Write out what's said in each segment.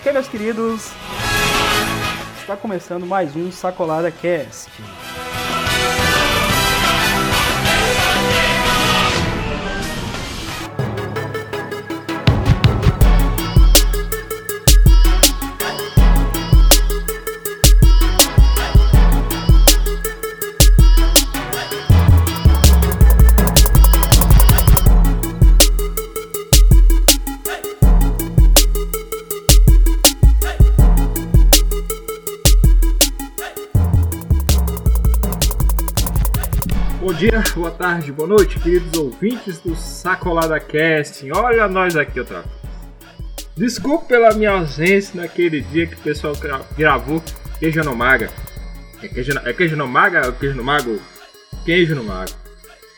Ok, meus queridos, está começando mais um Sacolada Cast. Dia, boa tarde, boa noite, queridos ouvintes do Sacolada Casting. Olha nós aqui outra vez. Desculpe pela minha ausência naquele dia que o pessoal gra- gravou Queijo no Maga. É queijo, no- é queijo no Maga ou queijo no Mago? Queijo no Mago.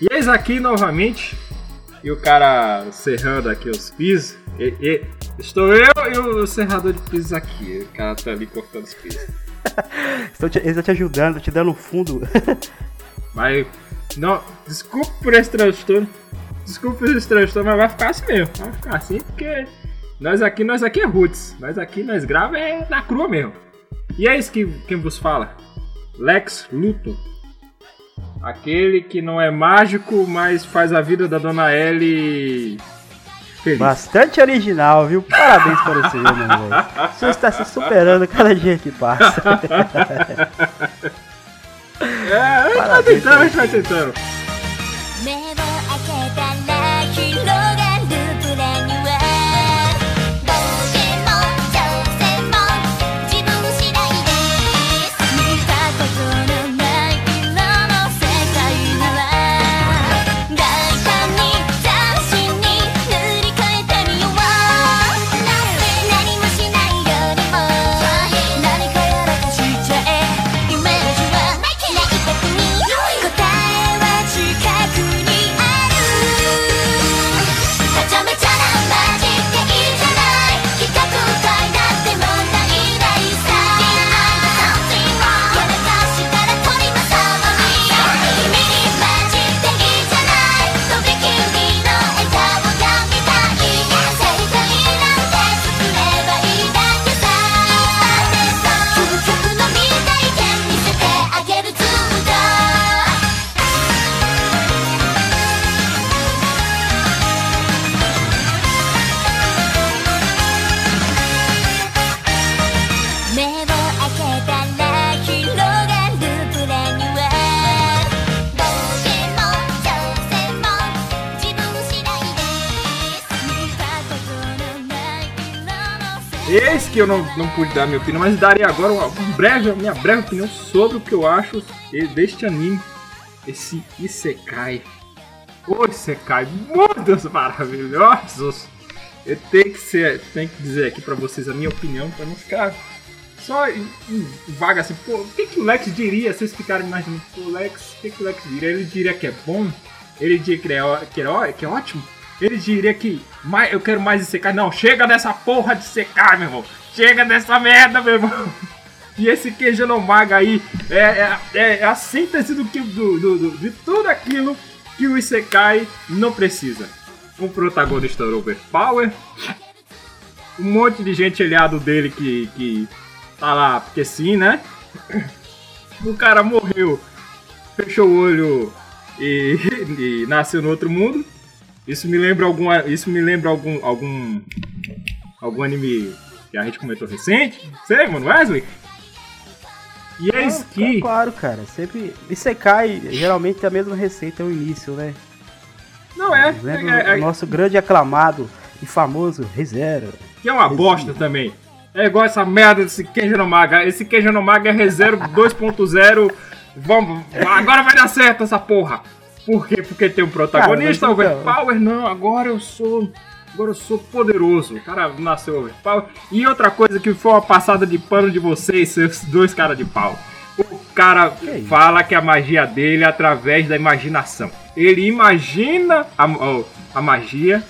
E eis aqui novamente, e o cara serrando aqui os pisos. E, e- estou eu e o serrador de pisos aqui. O cara tá ali cortando os pisos. Estão te, te ajudando, te dando um fundo. Mas, não, desculpa por esse transtorno. Desculpa por esse transtorno, mas vai ficar assim mesmo. Vai ficar assim porque nós aqui, nós aqui é roots. Nós aqui, nós grava é na crua mesmo. E é isso que quem vos fala. Lex Luthor. Aquele que não é mágico, mas faz a vida da Dona Ellie feliz. Bastante original, viu? Parabéns para você, meu velho. O senhor está se superando cada dia que passa. É, a gente vai tentando, a gente vai tentando. Que eu não, não pude dar minha opinião, mas daria agora uma um breve, minha breve opinião sobre o que eu acho deste anime. Esse Isekai. O Isekai, mundos maravilhosos. Eu tenho que, ser, tenho que dizer aqui pra vocês a minha opinião, pra não ficar só em, em vaga assim. Pô, o que, que o Lex diria se vocês ficarem imaginando? Pô, Lex, o que, que o Lex diria? Ele diria que é bom? Ele diria que é, que é, que é ótimo? Ele diria que mais, eu quero mais Isekai? Não, chega dessa porra de Isekai, meu irmão. Chega dessa merda, meu irmão. E esse queijo no maga aí é, é, é- é a síntese do do- do- de tudo aquilo que o Isekai não precisa. Um protagonista overpower, um monte de gente aliado dele que, que tá lá porque sim, né? O cara morreu, fechou o olho e, e nasceu no outro mundo. Isso me lembra algum, isso me lembra algum, algum, algum anime que a gente comentou recente. Sei, mano, Wesley. E é que. Claro, cara. Sempre. E cai, geralmente é a mesma receita, é o início, né? Não é. Lembra é, é- o nosso grande aclamado e famoso ReZero. que é uma bosta também. É igual essa merda desse queijo no maga. Esse queijo no maga é ReZero 2.0. Vamos, agora vai dar certo essa porra. Por quê? Porque tem um protagonista Cara, então- overpower. Não, agora eu sou. Agora eu sou poderoso. O cara nasceu overpower. E outra coisa que foi uma passada de pano de vocês, seus dois caras de pau. O cara isso? fala que a magia dele é através da imaginação. Ele imagina a, a magia,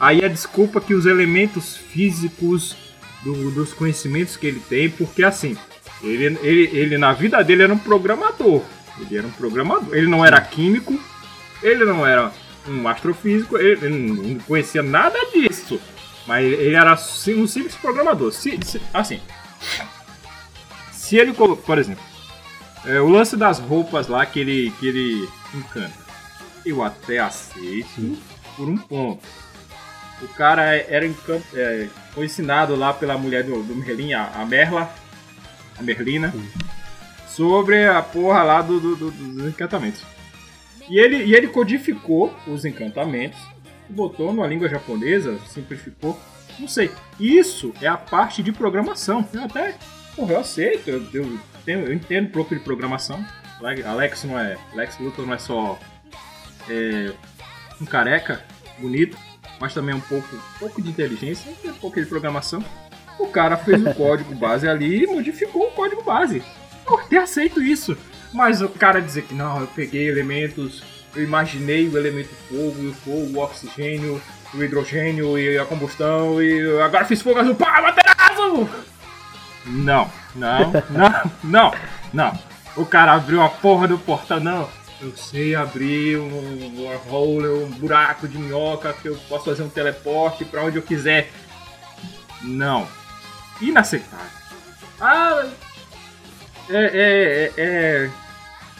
aí a desculpa que os elementos físicos do- dos conhecimentos que ele tem, porque assim, ele, ele, ele na vida dele era um programador. Ele era um programador. Ele não era químico, ele não era um astrofísico, ele, ele não conhecia nada disso. Mas ele era sim- um simples programador. Se- se- assim, se ele, por exemplo, é, o lance das roupas lá que ele, que ele encanta, eu até aceito por um ponto. O cara é- era encan- é, foi ensinado lá pela mulher do, do Merlin, a, a Merla, a Merlina, sobre a porra lá do, do- do- dos encantamentos. E ele, e ele codificou os encantamentos, botou na língua japonesa, simplificou, não sei. Isso é a parte de programação. Eu até, porra, eu aceito, eu, eu, eu entendo um pouco de programação. Ale- Alex não é, Lex Luthor não é só é, um careca bonito, mas também um pouco, um pouco de inteligência, um pouco de programação. O cara fez o código base ali e modificou o código base. Eu até aceito isso. Mas o cara dizer que não, eu peguei elementos, eu imaginei o elemento fogo, o fogo, o oxigênio, o hidrogênio e a combustão, e agora fiz fogo azul, pá, materaço! Não, não, não, não, não. O cara abriu a porra do portal, não. Eu sei abrir um wormhole, um buraco de minhoca que eu posso fazer um teleporte pra onde eu quiser. Não. Inaceitável. Ah, é, é, é, é-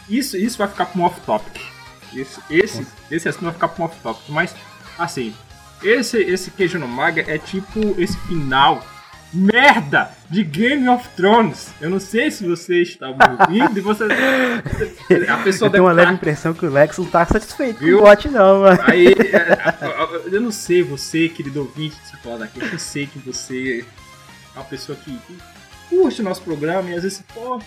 Isso, isso vai ficar para um off-topic. Esse, esse, esse assunto vai ficar para um off-topic. Mas, assim, esse, esse queijo no maga é tipo esse final merda de Game of Thrones. Eu não sei se você está me ouvindo e você. A pessoa Eu tenho uma deve leve tá- impressão que o Lex não tá satisfeito Viu? com o bot, não, mano. Aí, é, eu não sei, você, querido ouvinte dessa fala daqui, eu sei que você é uma pessoa que que curte o nosso programa e às vezes, pô,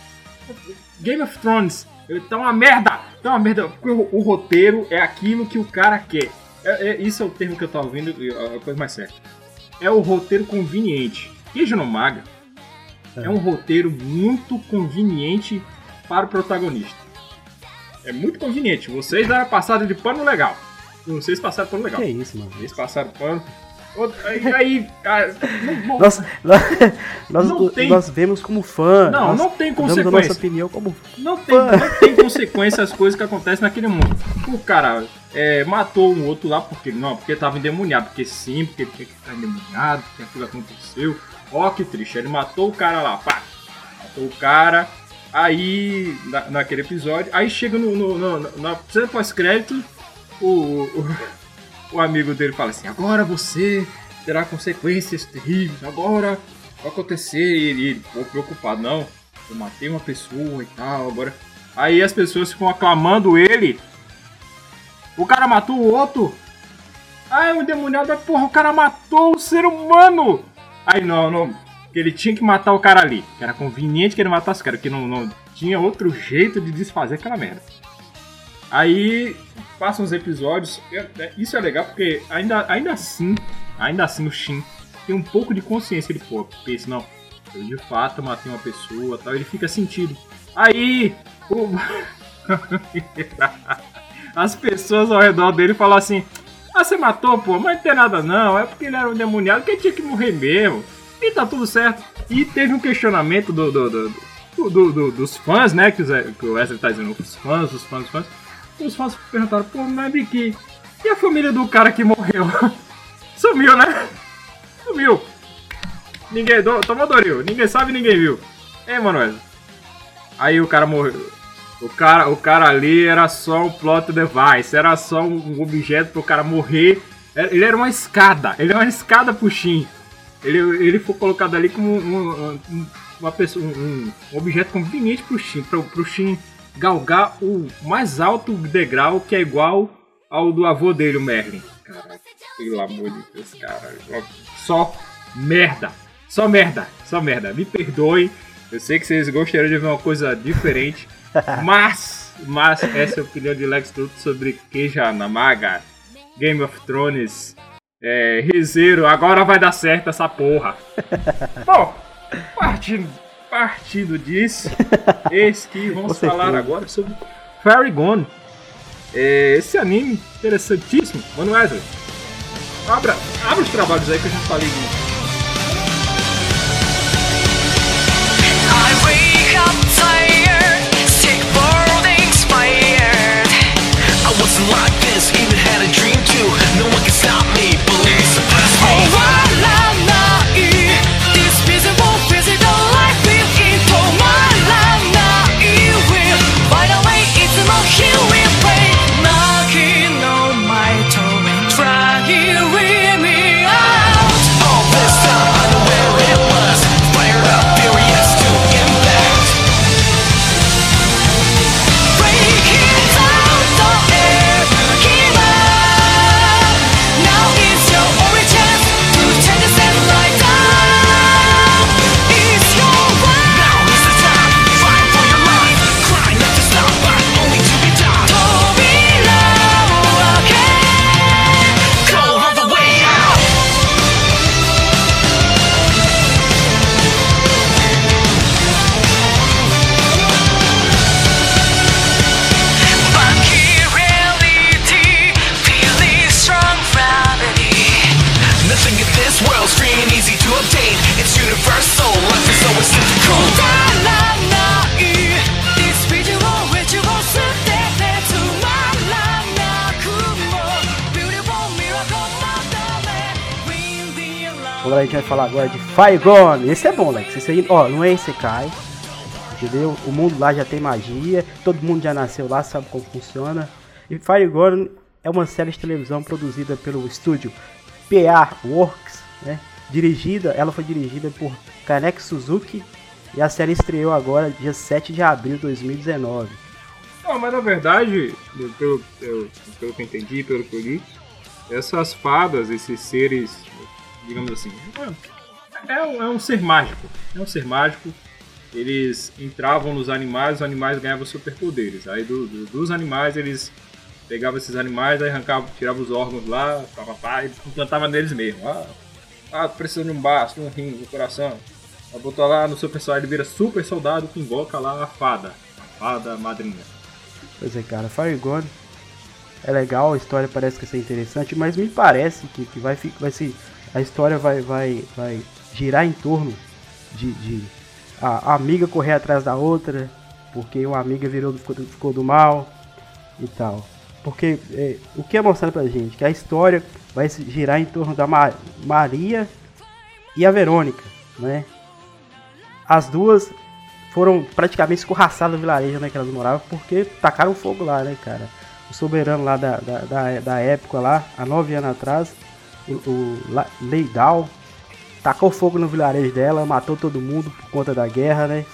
Game of Thrones, tá uma merda, tá uma merda, o, o roteiro é aquilo que o cara quer. É, é- isso é o termo que eu tava ouvindo, e a coisa mais certa. É o roteiro conveniente. Queijo no Maga é um roteiro muito conveniente para o protagonista. É muito conveniente. Vocês deram a passada de pano legal. Vocês passaram pano legal. Que isso, mano. Vocês passaram pano. Aí, aí cara, não- Nós, nós, tem- nós vemos como fã. Não, não tem Damos a nossa consequência. opinião como Não tem, não tem consequência as coisas que acontecem naquele mundo. O cara é, matou um outro lá porque não, porque tava endemoniado, porque sim, porque ele tinha que ficar endemoniado, porque aquilo aconteceu. Ó que triste, ele matou o cara lá, pá. Matou o cara. Aí, na- naquele episódio, aí chega no, no, no- na cena pós-crédito, o, o, o amigo dele fala assim: agora você terá consequências terríveis, agora vai acontecer. E ele, ele ficou preocupado, não, eu matei uma pessoa e tal, agora. Aí as pessoas ficam aclamando ele. O cara matou o outro. Ah, é um endemoniado, mas porra, o cara matou o ser humano. Aí não, não. Ele tinha que matar o cara ali. Era conveniente que ele matasse o cara, que não, não tinha outro jeito de desfazer aquela merda. Aí passam os episódios. é- Isso é legal porque ainda, ainda assim, ainda assim o Shin tem um pouco de consciência. Ele, pô, pensa, não, eu de fato matei uma pessoa tal. Ele fica sentido. Aí, o- as pessoas ao redor dele falam assim: Ah, você matou, pô, mas não tem nada não. É porque ele era um demoniado que tinha que morrer mesmo. E tá tudo certo. E teve um questionamento do, do- do- do- do- do- dos fãs, né? Que o Wesley tá dizendo, os fãs, os fãs, os fãs. Os fãs perguntaram, pô, Vicky, e a família do cara que morreu? Sumiu, né? Sumiu. Ninguém, do, tomou Doril, ninguém sabe, ninguém viu. É, Manoel. Aí o cara morreu. O cara, o cara ali era só um plot device, era só um objeto pro cara morrer. Ele era uma escada, ele era uma escada pro Shin. Ele, ele foi colocado ali como um, um- uma pessoa, um, um objeto conveniente pro Shin, pro, pro Shin galgar o mais alto degrau que é igual ao do avô dele, o Merlin. Caraca, pelo amor de Deus, cara. Só merda. Só merda. Só merda. Me perdoem. Eu sei que vocês gostariam de ver uma coisa diferente. mas, mas essa é a opinião de Lex Luthor sobre Keija Namaga, Game of Thrones, é, Rizeiro. Agora vai dar certo essa porra. Bom, partindo, partindo disso, eis que vamos falar agora sobre Fairy Gone. É, esse anime interessantíssimo. Mano Wesley, abra, abra os trabalhos aí que eu já falei disso. Fire Gone. Esse é bom, Lex. Esse aí, ó, não é Isekai. Entendeu? O mundo lá já tem magia, todo mundo já nasceu lá, sabe como funciona. E Fire Gone é uma série de televisão produzida pelo estúdio PA Works, né? Dirigida, ela foi dirigida por Kaneki Suzuki e a série estreou agora dia 7 de abril de 2019. Não, mas na verdade, pelo, pelo, pelo que eu entendi, pelo que eu li, essas fadas, esses seres, digamos assim, é, é um, é um ser mágico. É um ser mágico. Eles entravam nos animais, os animais ganhavam superpoderes. Aí do- do- dos animais eles pegavam esses animais, aí arrancavam, tiravam os órgãos lá, pá, pá, pá, e implantavam neles mesmo. Ah, ah, precisa de um baço, de um rim, de um coração. Aí botou lá no seu pessoal, ele vira super soldado que invoca lá a fada. A fada madrinha. Pois é, cara, Fire Gone é legal, a história parece que vai ser interessante, mas me parece que, que vai, vai a história vai, vai, vai girar em torno de, de a, amiga correr atrás da outra, porque uma amiga virou ficou, do- ficou do mal e tal. Porque é, o que é mostrado pra gente? Que a história vai girar em torno da Ma- Maria e a Verônica, né? As duas foram praticamente escorraçadas do vilarejo né, que elas moravam, porque tacaram fogo lá, né, cara? O soberano lá da, da, da, da época lá, há nove anos atrás, o, o Leidal, tacou fogo no vilarejo dela, matou todo mundo por conta da guerra, né?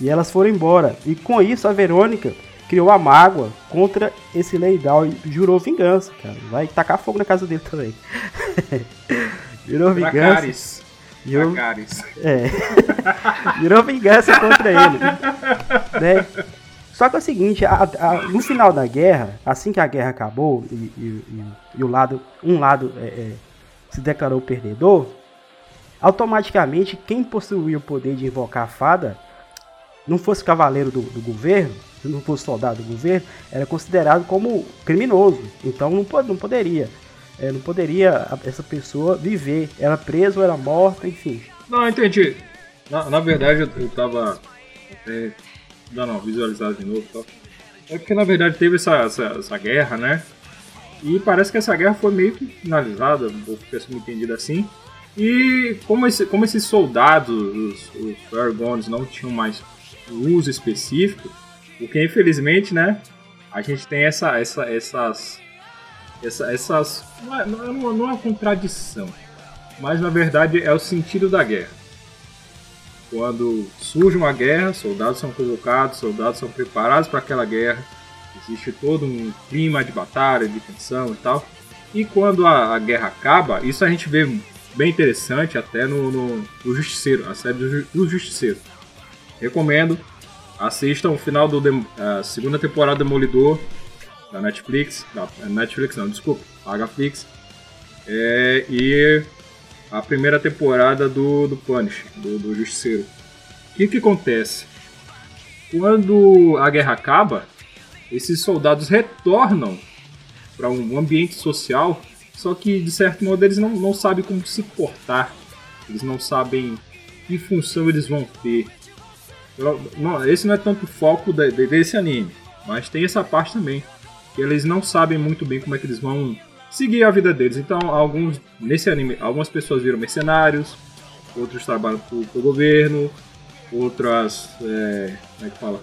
E elas foram embora. E com isso a Verônica criou a mágoa contra esse Leidal e jurou vingança, cara. Vai tacar fogo na casa dele também. jurou vingança. Dracarys. Jurou, Dracarys. é. Virou vingança contra ele. Né? Só que é o seguinte, a- a- no final da guerra, assim que a guerra acabou e, e- e- e o lado, um lado é, é, se declarou perdedor, automaticamente quem possuía o poder de invocar a fada, não fosse cavaleiro do, do governo, não fosse soldado do governo, era considerado como criminoso. Então não, não poderia. é, não poderia essa pessoa viver. Era preso, era morta, enfim. Não, entendi. Na, na verdade, eu, eu tava até dando uma visualizada de novo tal. É porque, na verdade, teve essa, essa, essa guerra, né? E parece que essa guerra foi meio que finalizada, vou ter me entendido assim. E como, esse, como esses soldados, os, os Argons, não tinham mais uso específico, porque infelizmente, né, a gente tem essa, essa, essas, essa, essas, não é, não é uma- não é uma contradição, mas na verdade é o sentido da guerra. Quando surge uma guerra, soldados são convocados, soldados são preparados para aquela guerra, existe todo um clima de batalha, de tensão e tal. E quando a, a guerra acaba, isso a gente vê bem interessante até no, no, no Justiceiro, a série do, do Justiceiro. Recomendo, assistam o final do Dem- a segunda temporada do Demolidor da Netflix, da Netflix não, desculpa, Pagaflix. É, e a primeira temporada do, do Punish, do, do Justiceiro. O que, que acontece? Quando a guerra acaba, esses soldados retornam para um ambiente social, só que de certo modo eles não, não sabem como se portar, eles não sabem que função eles vão ter. Não, esse não é tanto o foco de- de- desse anime, mas tem essa parte também. Que eles não sabem muito bem como é que eles vão seguir a vida deles. Então, alguns nesse anime, algumas pessoas viram mercenários, outros trabalham pro, pro governo, outras, é, como é que fala?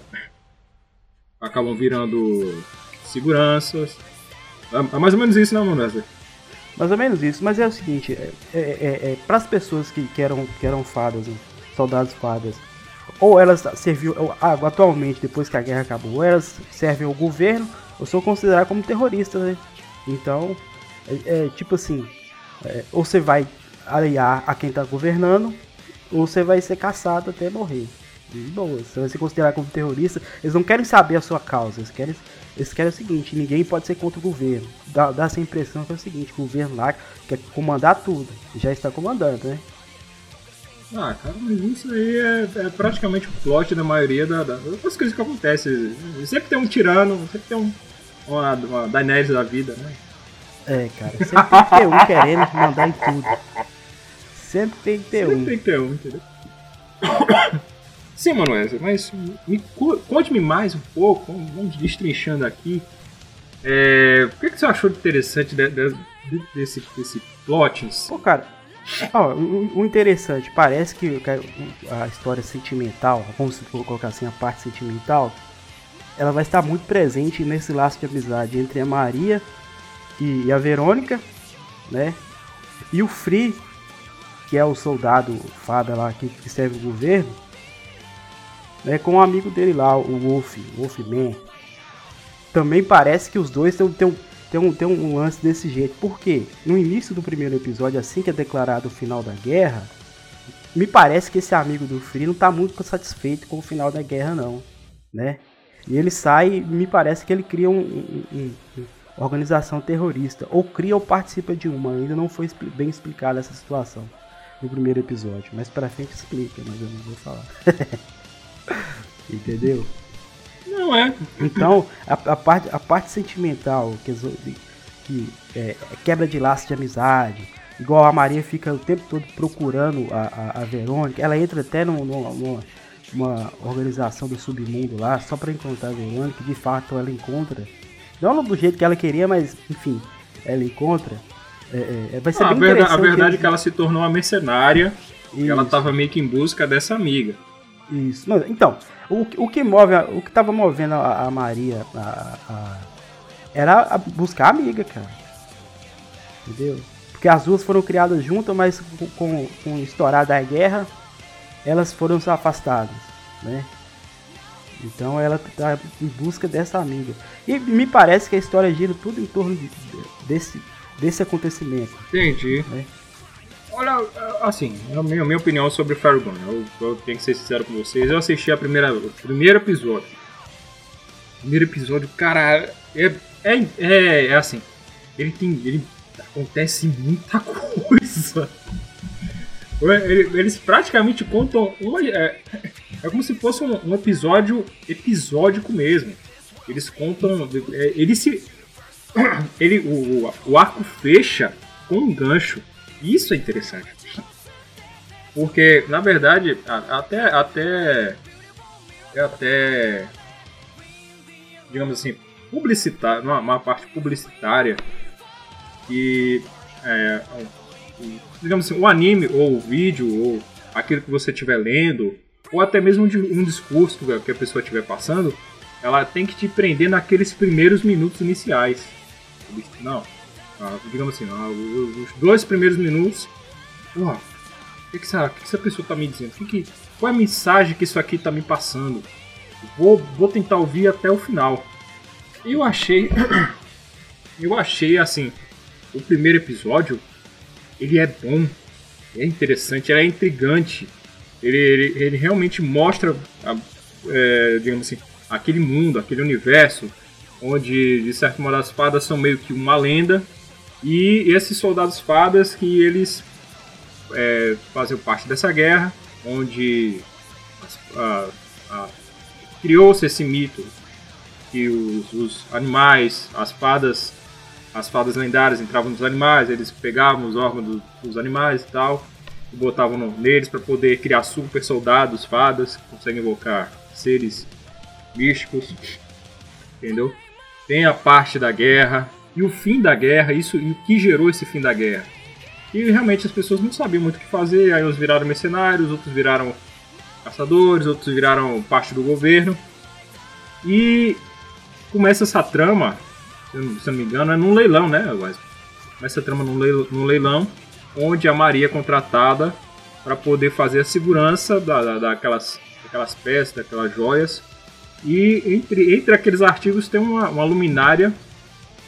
Acabam virando seguranças. É, é mais ou menos isso, né, mano? Mais ou menos isso, mas é o seguinte, é, é, é, para as pessoas que, que, eram, que eram fadas, né, soldados fadas, ou elas serviam, ah, atualmente, depois que a guerra acabou, ou elas servem ao governo, ou são consideradas como terroristas, né? Então, é, é tipo assim, é, ou você vai aliar a quem tá governando, ou você vai ser caçado até morrer. De boa, você vai ser considerado como terrorista. Eles não querem saber a sua causa, eles querem, eles querem o seguinte: ninguém pode ser contra o governo. Dá, dá essa impressão que é o seguinte: o governo lá quer comandar tudo, já está comandando, né? Ah, cara, mas isso aí é, é praticamente o plot da maioria da, da- das coisas que acontecem. Sempre tem um tirano, sempre tem um, uma, uma Daenerys da vida, né? É, cara, sempre tem que ter um querendo mandar em tudo. Sempre tem que ter Sempre um. tem que ter um, entendeu? Sim, mano, Wesley, mas me, co- conte-me mais um pouco, vamos, destrinchando aqui. É, o que, que você achou de interessante de- de- de- desse, desse plot? Pô, cara, Ó, o, o interessante, parece que a história sentimental, vamos colocar assim, a parte sentimental, ela vai estar muito presente nesse laço de amizade entre a Maria e a Verônica, né? E o Free, que é o soldado fada lá que serve o governo, né? Com o amigo dele lá, o Wolf, Wolfman. Também parece que os dois têm, têm, um- têm um, têm um lance desse jeito. Por quê? No início do primeiro episódio, assim que é declarado o final da guerra, me parece que esse amigo do Free não tá muito satisfeito com o final da guerra, não, né? E ele sai, me parece que ele cria um, um- um- uma organização terrorista, ou cria ou participa de uma, ainda não foi bem explicada essa situação no primeiro episódio, mas pra frente explica, mas eu não vou falar. Entendeu? Não é. Então, a, a parte, a parte sentimental, que, que é, é quebra de laço de amizade, igual a Maria fica o tempo todo procurando a, a, a Verônica, ela entra até num- numa, numa- uma organização do submundo lá, só pra encontrar a Verônica, de fato ela encontra. Não do jeito que ela queria, mas enfim, ela encontra. É, é, vai ser Ah, a, bem a interessante verdade é que ela se tornou uma mercenária e ela Isso. tava meio que em busca dessa amiga. Isso. Não, então, o, que- o que move, o que tava movendo a, a Maria a- a- era a buscar a amiga, cara. Entendeu? Porque as duas foram criadas juntas, mas com, com, com o estourar da guerra, elas foram se afastadas, né? Então ela tá em busca dessa amiga. E me parece que a história gira tudo em torno de- desse, desse acontecimento. Entendi. É. Olha, assim, a minha, a minha opinião sobre Gone, eu, eu tenho que ser sincero com vocês. Eu assisti a primeira, o primeiro episódio. Primeiro episódio, cara, é, é, é, é assim. Ele tem. Ele acontece muita coisa. Ele- Eles praticamente contam uma. É, é como se fosse um, um episódio episódico mesmo. Eles contam. é, ele se. Ele, o, o- o arco fecha com um gancho. Isso é interessante. Porque, na verdade, até. Até. é Até. Digamos assim, publicitário, uma, uma parte publicitária que. É, digamos assim, o anime ou o vídeo ou aquilo que você estiver lendo ou até mesmo um, di- discurso que a- pessoa estiver passando, ela tem que te prender naqueles primeiros minutos iniciais. Não, digamos assim, ah, os dois primeiros minutos, porra, o que, que, essa, que essa pessoa tá me dizendo? Que que- qual é a mensagem que isso aqui tá me passando? Vou, vou tentar ouvir até o final. Eu achei. Eu achei assim. O primeiro episódio. Ele é bom. É interessante, é intrigante. Ele, ele, ele realmente mostra, a- é, digamos assim, aquele mundo, aquele universo. Onde, de certo modo, as fadas são meio que uma lenda. E esses soldados fadas que eles é, fazem parte dessa guerra. Onde criou-se esse mito que os, os animais, as fadas, as fadas lendárias entravam nos animais, eles pegavam os órgãos do- dos animais e tal, e botavam no- neles para poder criar super soldados, fadas, que conseguem invocar seres místicos, entendeu? Tem a parte da guerra e o fim da guerra, isso e o que gerou esse fim da guerra. E realmente as pessoas não sabiam muito o que fazer, aí uns viraram mercenários, outros viraram caçadores, outros viraram parte do governo. E começa essa trama, se não, me engano, é num leilão, né? Começa a trama num leilão, num leilão onde a Maria é contratada para poder fazer a segurança da, da- daquelas, daquelas peças, daquelas joias. E entre, entre aqueles artigos tem uma, uma luminária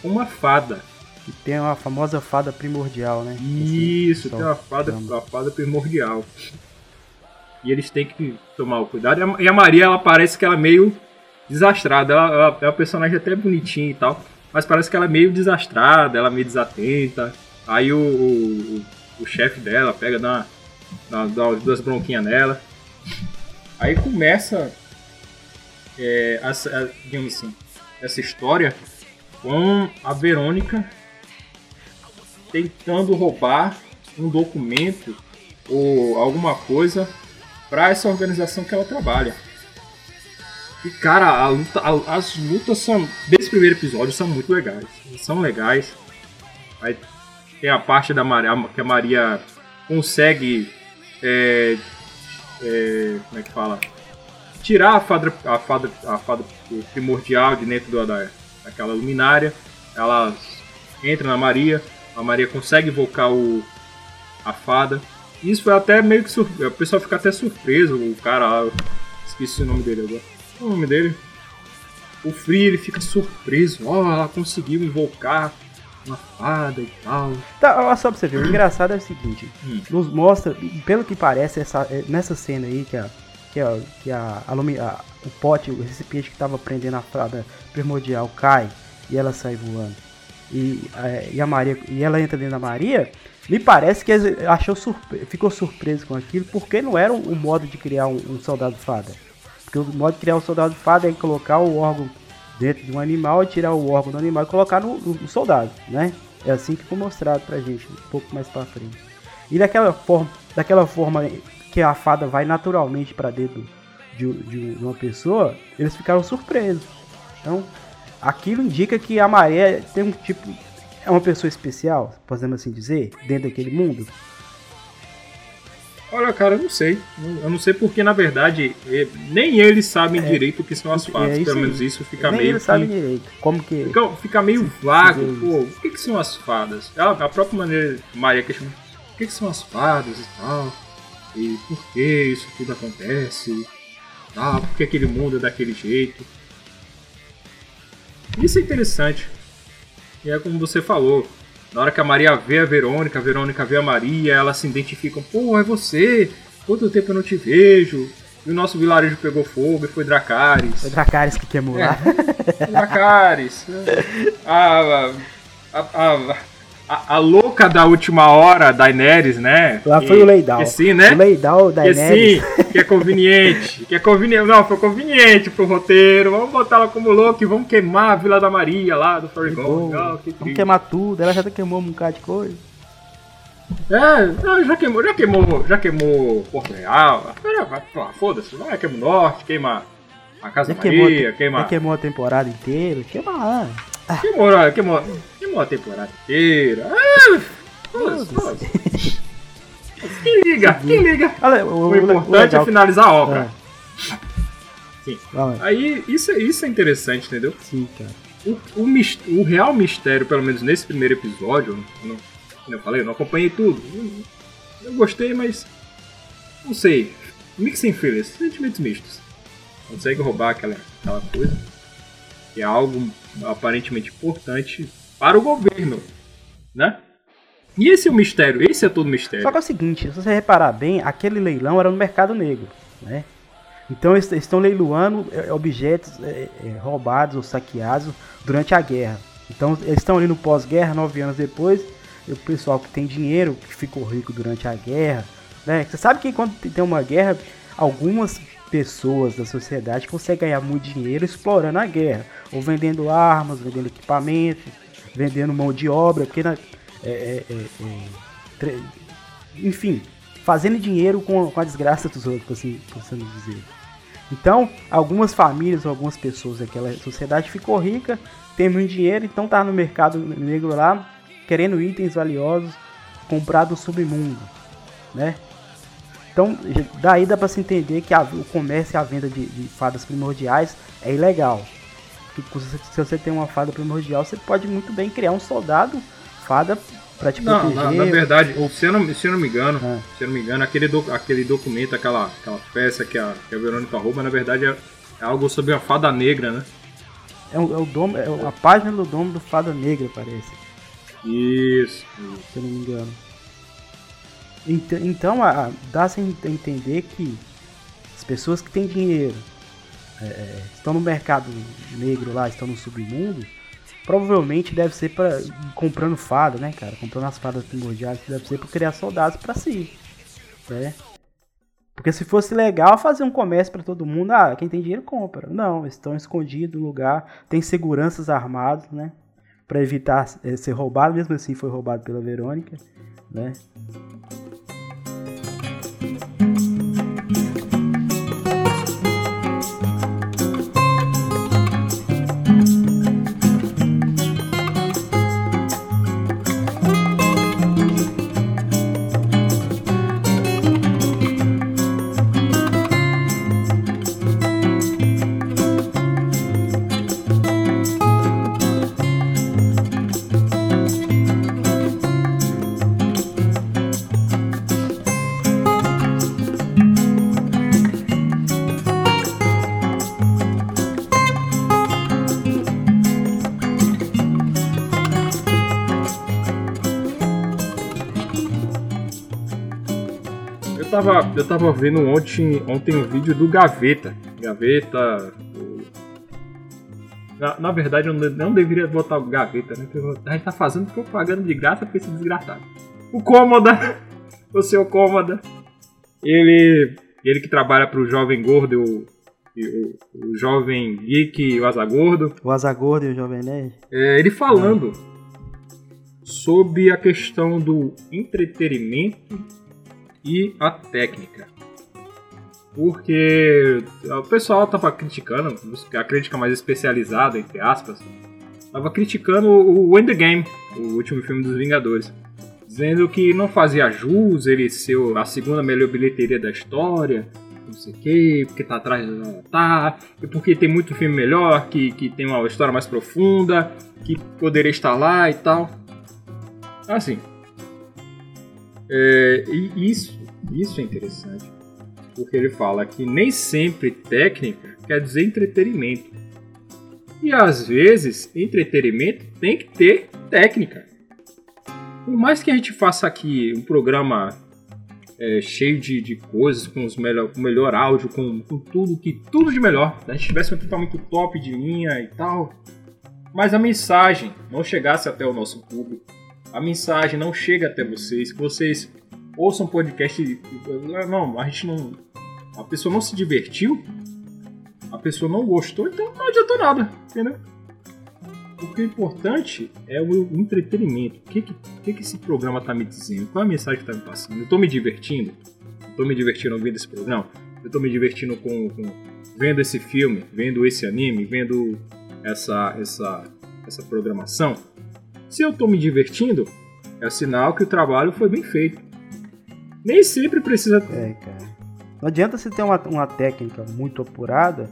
uma fada. E tem a famosa fada primordial, né? Isso, tem uma fada, uma fada primordial. E eles têm que tomar o cuidado. E a- Maria, ela parece que ela é meio desastrada. Ela, ela é uma personagem até bonitinha e tal. Mas parece que ela é meio desastrada, ela é meio desatenta. Aí o, o, o chefe dela pega, dá, dá, dá umas duas bronquinhas nela. Aí começa, é, essa, a- digamos assim, essa história com a Verônica tentando roubar um documento ou alguma coisa para essa organização que ela trabalha. E cara, luta- a- as lutas são desse primeiro episódio são muito legais, são legais. Aí tem a parte da Maria, que a Maria consegue. é, é, como é que fala? Tirar a fada, a fada, a fada primordial de dentro do, da, daquela luminária. Ela entra na Maria. A Maria consegue invocar o, a fada. Isso foi até meio que surpresa. O pessoal fica até surpreso. O cara lá, eu esqueci o nome dele agora. Qual é o nome dele? O Free ele fica surpreso. Ó, ela conseguiu invocar uma fada e tal. Tá, olha só pra você ver, o engraçado é o seguinte, Hum. nos mostra, pelo que parece, essa, nessa cena aí, que, a, que, a, que a, a- o pote, o recipiente que tava prendendo a fada primordial cai e ela sai voando. E, é, e a Maria e ela entra dentro da Maria, me parece que achou surpre- ficou surpreso com aquilo, porque não era um, um modo de criar um, um soldado fada. Porque o modo de criar um soldado fada é colocar o órgão dentro de um animal tirar o órgão do animal e colocar no, no- soldado, né? É assim que foi mostrado pra gente um pouco mais pra frente. E daquela forma, daquela forma que a fada vai naturalmente pra dentro de, de uma pessoa, eles ficaram surpresos. Então, aquilo indica que a maré tem um tipo é uma pessoa especial, podemos assim dizer, dentro daquele mundo. Olha, cara, eu não sei. Eu não sei porque, na verdade, eh, nem eles sabem direito o que são as É fadas. isso Pelo menos isso fica Nem meio eles que... sabem direito como que Fica, fica meio vago, Sim. pô. O que, que são as fadas? A, a própria maneira Maria questiona. O que, que são as fadas e tal? E por que isso tudo acontece? Ah, por que aquele mundo é daquele jeito? Isso é interessante. E é como você falou. Na hora que a Maria vê a Verônica, a Verônica vê a Maria, elas se identificam. Pô, é você! Quanto tempo eu não te vejo? E o nosso vilarejo pegou fogo e foi Dracarys. foi Dracarys que queimou lá. Dracarys. A, a, a, a, a louca da última hora, Daenerys, né? Lá foi o Leidal. Sim, né? O Leidal da Que Daenerys. sim, que é conveniente. Que é conveniente. Não, foi conveniente pro roteiro. Vamos botar ela como louca e vamos queimar a Vila da Maria lá do Legal, que Vamos queimar tudo, ela já tá queimou um bocado de coisa. É, já queimou, já queimou, já queimou Porto Real. Foda-se, vai, queima o norte, queima a Casa Já queimou, Maria, já queima. queimou a temporada inteira. Queima lá. Queimou, queimou, queimou a temporada inteira. Ah. Quem liga? Quem liga? Olha, o, O importante é finalizar a obra. Sim. Olha, Aí, isso, é- isso é interessante, entendeu? sim, cara. O, o, o real mistério, pelo menos nesse primeiro episódio, não, como eu falei, eu não acompanhei tudo. Eu, gostei, mas. Não sei. Mixing feelings, sentimentos mistos. Consegue roubar aquela, aquela coisa. Que é algo aparentemente importante para o governo. Né? E esse é o mistério, esse é todo o mistério. Só que é o seguinte, se você reparar bem, aquele leilão era no mercado negro, né? Então eles estão leiloando é, objetos é, é, roubados ou saqueados durante a guerra. Então eles estão ali no pós-guerra, nove anos depois, o pessoal que tem dinheiro, que ficou rico durante a guerra, né? Você sabe que quando tem uma guerra, algumas pessoas da sociedade conseguem ganhar muito dinheiro explorando a guerra, ou vendendo armas, vendendo equipamentos, vendendo mão de obra, porque na, é, é, é, é, tre- enfim, fazendo dinheiro com, com a desgraça dos outros, assim, assim dizer. Então, algumas famílias, algumas pessoas daquela sociedade ficou rica, tem muito dinheiro, então tá no mercado negro lá, querendo itens valiosos, comprar do submundo, né? Então, daí dá pra se entender que a- o comércio e a venda de, de fadas primordiais é ilegal. Porque se você- tem uma fada primordial, você pode muito bem criar um soldado fada pra te Não, proteger. na, na verdade, se eu não, se eu não me engano, Ah. se eu não me engano, aquele, doc- aquele documento, aquela, aquela peça que a, que a Verônica rouba, na verdade é, é algo sobre a fada negra, né? É, o, é o domo, é a página do domo do Fada Negra, parece, Isso. se eu não me engano. Então, a- dá-se a ent- a entender que as pessoas que têm dinheiro é, é, estão no mercado negro lá, estão no submundo, provavelmente deve ser para comprando fada, né, cara? Comprando as fadas primordiais, deve ser para criar soldados para si, né? Porque se fosse legal fazer um comércio para todo mundo, ah, quem tem dinheiro compra. Não, estão escondidos no lugar, tem seguranças armados, né? Para evitar eh, ser roubado, mesmo assim foi roubado pela Verônica, né? Eu tava vendo ontem, ontem um vídeo do Gaveta. Gaveta. Na, na verdade, eu não, não deveria botar o Gaveta, né? A gente tá fazendo propaganda de graça pra esse desgraçado. O Cômoda, o seu Cômoda, ele, ele que trabalha pro Jovem Gordo, e o, o, o Jovem Geek e o Asa Gordo. O Azagordo e o Jovem Nerd. É, ele falando sobre a questão do entretenimento e a técnica. Porque o pessoal tava criticando, a crítica mais especializada, entre aspas, tava criticando o Endgame, o último filme dos Vingadores. Dizendo que não fazia jus ele ser a segunda melhor bilheteria da história, não sei o que, porque tá atrás do tá, e porque tem muito filme melhor, que, que tem uma história mais profunda, que poderia estar lá e tal. Assim. É, e isso, isso é interessante. Porque ele fala que nem sempre técnica quer dizer entretenimento. E às vezes, entretenimento tem que ter técnica. Por mais que a gente faça aqui um programa é, cheio de, de coisas, com os melhor, o melhor áudio, com, com tudo que tudo de melhor, a gente tivesse um equipamento top de linha e tal, mas a mensagem não chegasse até o nosso público, a mensagem não chega até vocês, que vocês ouçam podcast. e- Não, a gente não. A pessoa não se divertiu, a pessoa não gostou, então não adiantou nada, entendeu? O importante é o entretenimento. O que, que, que, que esse programa tá me dizendo? Qual é a mensagem que tá me passando? Eu tô me divertindo? Tô me divertindo ouvindo esse programa? Eu tô me divertindo com, com vendo esse filme, vendo esse anime, vendo essa, essa, essa programação? Se eu tô me divertindo, é sinal que o trabalho foi bem feito. Nem sempre precisa. É, cara. Não adianta você ter uma, uma técnica muito apurada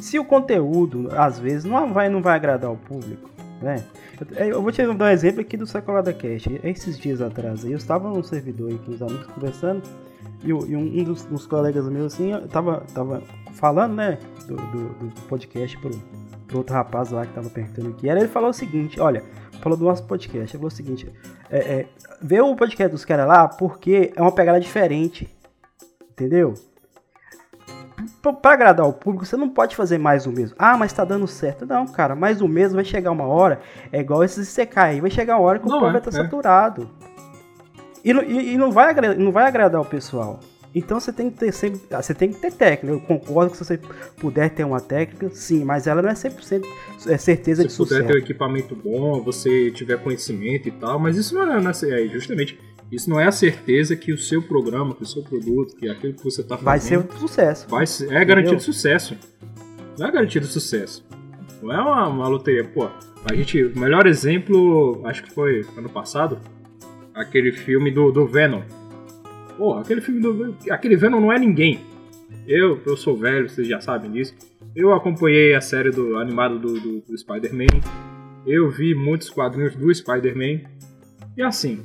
se o conteúdo, às vezes, não vai, não vai agradar o público, né? Eu, vou te dar um exemplo aqui do Sacolada Cast. Esses dias atrás, eu estava num servidor com os amigos conversando e, um, dos, dos colegas meus, assim, tava, tava falando, né, do, do, do podcast pro, pro outro rapaz lá que tava perguntando o que era. Ele falou o seguinte, olha, falou do nosso podcast, ele falou o seguinte, é, é, vê o podcast dos caras lá porque é uma pegada diferente. Entendeu? Pra, pra agradar o público, você não pode fazer mais o mesmo. Ah, mas tá dando certo. Não, cara, mais o mesmo vai chegar uma hora. É igual esses CK aí. Vai chegar uma hora que o Não, povo é, vai estar é. saturado. E, e- e não, vai não vai agradar o pessoal. Então você tem que ter sempre. ah, Você tem que ter técnica. Eu concordo que se você puder ter uma técnica, sim, mas ela não é 100% é certeza de Se puder sucesso. ter um equipamento bom, você tiver conhecimento e tal, mas isso não é, não é- é justamente isso não é a certeza que o seu programa, que o seu produto, que aquilo que você está fazendo Vai ser um sucesso. vai ser- é garantido Entendeu? sucesso. Não é garantido sucesso. Não é uma, uma loteria. Pô, a gente. O melhor exemplo, acho que foi ano passado, aquele filme do, do Venom. Pô, aquele filme do. Aquele Venom não é ninguém. Eu, eu sou velho, vocês já sabem disso. Eu acompanhei a série do animado do, do, do Spider-Man. Eu vi muitos quadrinhos do Spider-Man. E assim,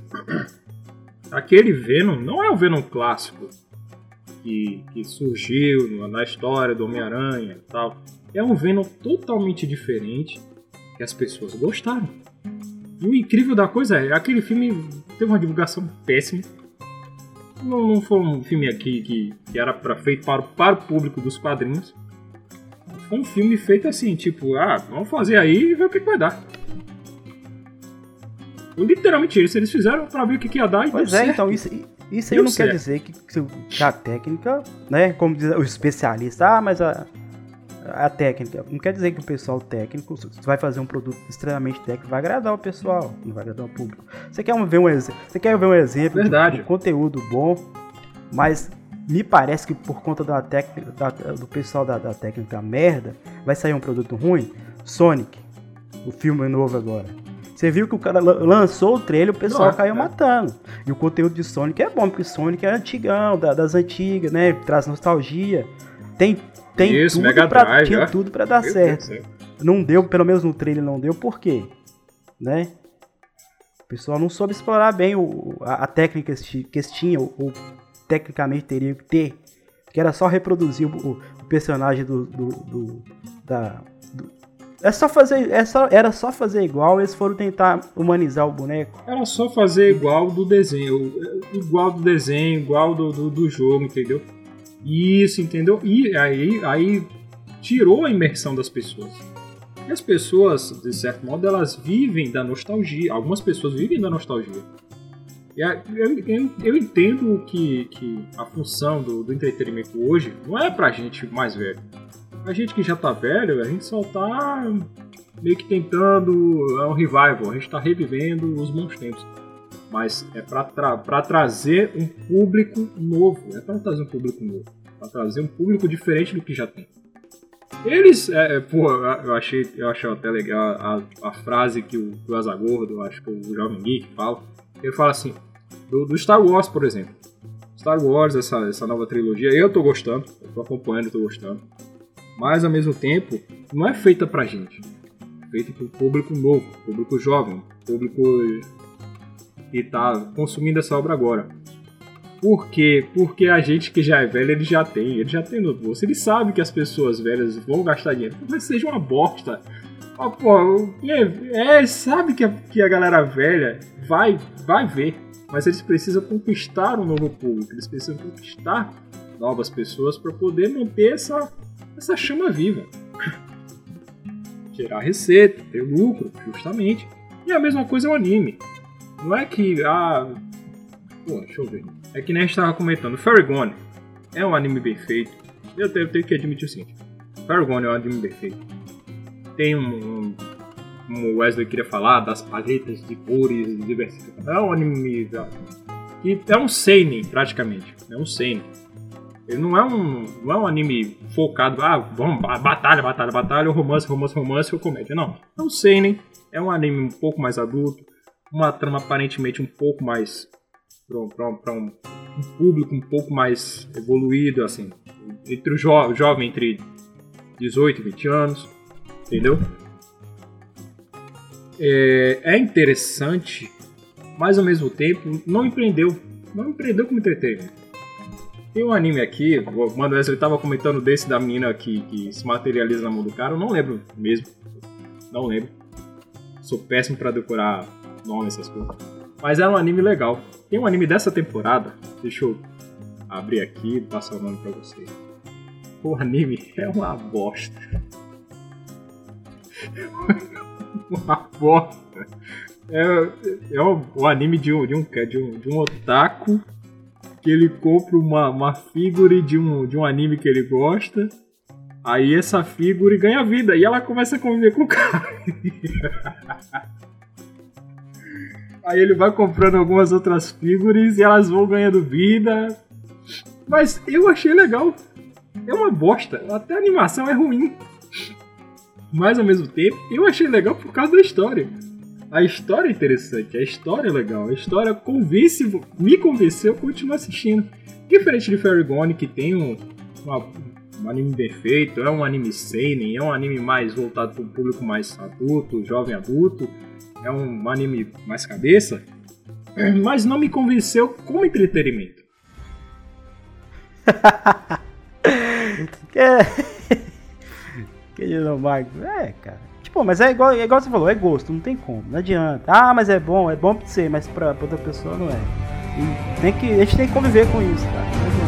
aquele Venom não é o Venom clássico que, que surgiu na- na história do Homem-Aranha e tal. É um Venom totalmente diferente que as pessoas gostaram. E o incrível da coisa é, aquele filme teve uma divulgação péssima. Não, não foi um filme aqui que, que era pra, feito para, o- para o público dos quadrinhos. Foi um filme feito assim, tipo, ah, vamos fazer aí e ver o que, que vai dar. Literalmente isso, eles fizeram pra ver o que, que ia dar e Pois é, certo. então isso, isso aí não certo. quer dizer que, que a técnica, né? Como diz o especialista, ah, mas a, a técnica. Não quer dizer que o pessoal técnico se vai fazer um produto extremamente técnico, vai agradar o pessoal, não vai agradar o público. Você quer ver um, você quer ver um exemplo de- Verdade. de, conteúdo bom, mas me parece que por conta da técnica, da- do pessoal da, da técnica merda, vai sair um produto ruim. Sonic, o filme novo agora. Você viu que o cara lan- lançou o trailer, o pessoal é, caiu é. matando. E o conteúdo de Sonic é bom, porque Sonic é antigão, da- das antigas, né? Traz nostalgia. Tem, tem Isso, tudo Mega pra, Drive, tinha é. tudo pra dar Meu certo. Não deu, pelo menos no trailer não deu, por quê? Né? O pessoal não soube explorar bem o, a, a técnica que eles- que eles tinham, ou, ou tecnicamente teriam que ter. Que era só reproduzir o, o- o personagem do, do, do- da, do- É só fazer. É só, era só fazer igual, eles foram tentar humanizar o boneco. Era só fazer igual do desenho, igual do desenho, igual do, do, do jogo, entendeu? Isso, entendeu? E aí, aí tirou a imersão das pessoas. E as pessoas, de certo modo, elas vivem da nostalgia. Algumas pessoas vivem da nostalgia. E eu, eu- eu entendo que, que a função do, do entretenimento hoje não é pra gente mais velho. A gente que já tá velho, a gente só tá meio que tentando. É um revival, a gente tá revivendo os bons tempos. Mas é pra, tra trazer um público novo. É pra trazer um público novo. Pra trazer um público diferente do que já tem. Eles, é, é, pô, eu achei, eu achei até legal a, a frase que o, o Azagordo, acho que o Jovem Geek fala. Ele fala assim, do, do Star Wars, por exemplo. Star Wars, essa, essa nova trilogia, eu tô gostando, eu tô acompanhando, tô gostando. Mas ao mesmo tempo, não é feita pra gente. É feita pro público novo, público jovem, público que tá consumindo essa obra agora. Por quê? Porque a gente que já é velho, ele já tem, ele já tem no bolso. Ele sabe que as pessoas velhas vão gastar dinheiro. Mas seja uma bosta. Ah, pô, é, é, sabe que a, que a galera velha vai, vai ver. Mas eles precisam conquistar um novo público. Eles precisam conquistar novas pessoas para poder manter essa, essa chama viva. Gerar receita, ter lucro, justamente. E a mesma coisa é o anime. Não é que. Ah, pô, deixa eu ver. É que nem a gente tava comentando. Fairy Gone é um anime bem feito. Eu tenho, eu tenho que admitir o seguinte: Fairy Gone é um anime bem feito. Tem um. um como o Wesley queria falar, das paletas de cores diversificadas. É um anime. Que é um seinen, praticamente. É um seinen. Ele não é um, não é um anime focado, ah, vamos, ba- batalha, batalha, batalha, romance, romance, romance ou comédia. Não. É um seinen, é um anime um pouco mais adulto, uma trama aparentemente um pouco mais para um, um público um pouco mais evoluído, assim, entre o jo jovem entre 18 e 20 anos, entendeu? É, é interessante, mas ao mesmo tempo não empreendeu, não empreendeu como entretenimento. Tem um anime aqui, o Mano Wesley tava comentando desse da menina que, que se materializa na mão do cara, eu não lembro mesmo, não lembro. Sou péssimo pra decorar nomes, essas coisas. Mas era um anime legal. Tem um anime dessa temporada, deixa eu abrir aqui e passar o nome pra vocês. O anime é uma bosta. uma bosta. É, é o, o anime de um, de, um, de, um, de um otaku que ele compra uma, uma figure de um, de um anime que ele gosta. Aí essa figure ganha vida e ela começa a conviver com o cara. Aí ele vai comprando algumas outras figuras e elas vão ganhando vida. Mas eu achei legal. É uma bosta. Até a animação é ruim. Mas ao mesmo tempo, eu achei legal por causa da história. A história é interessante, a história é legal, a história convence, me convenceu a continuar assistindo. Diferente de Fairy Gone, que tem um, uma- um anime bem feito, é um anime seinen, é um anime mais voltado para um público mais adulto, jovem adulto, é um anime mais cabeça, mas não me convenceu como entretenimento. É. Querido Marco. É, cara. Tipo, mas é igual, é igual você falou, é gosto, não tem como, não adianta. Ah, mas é bom, é bom pra você, mas pra, pra outra pessoa não é. E tem que, a gente tem que conviver com isso, cara.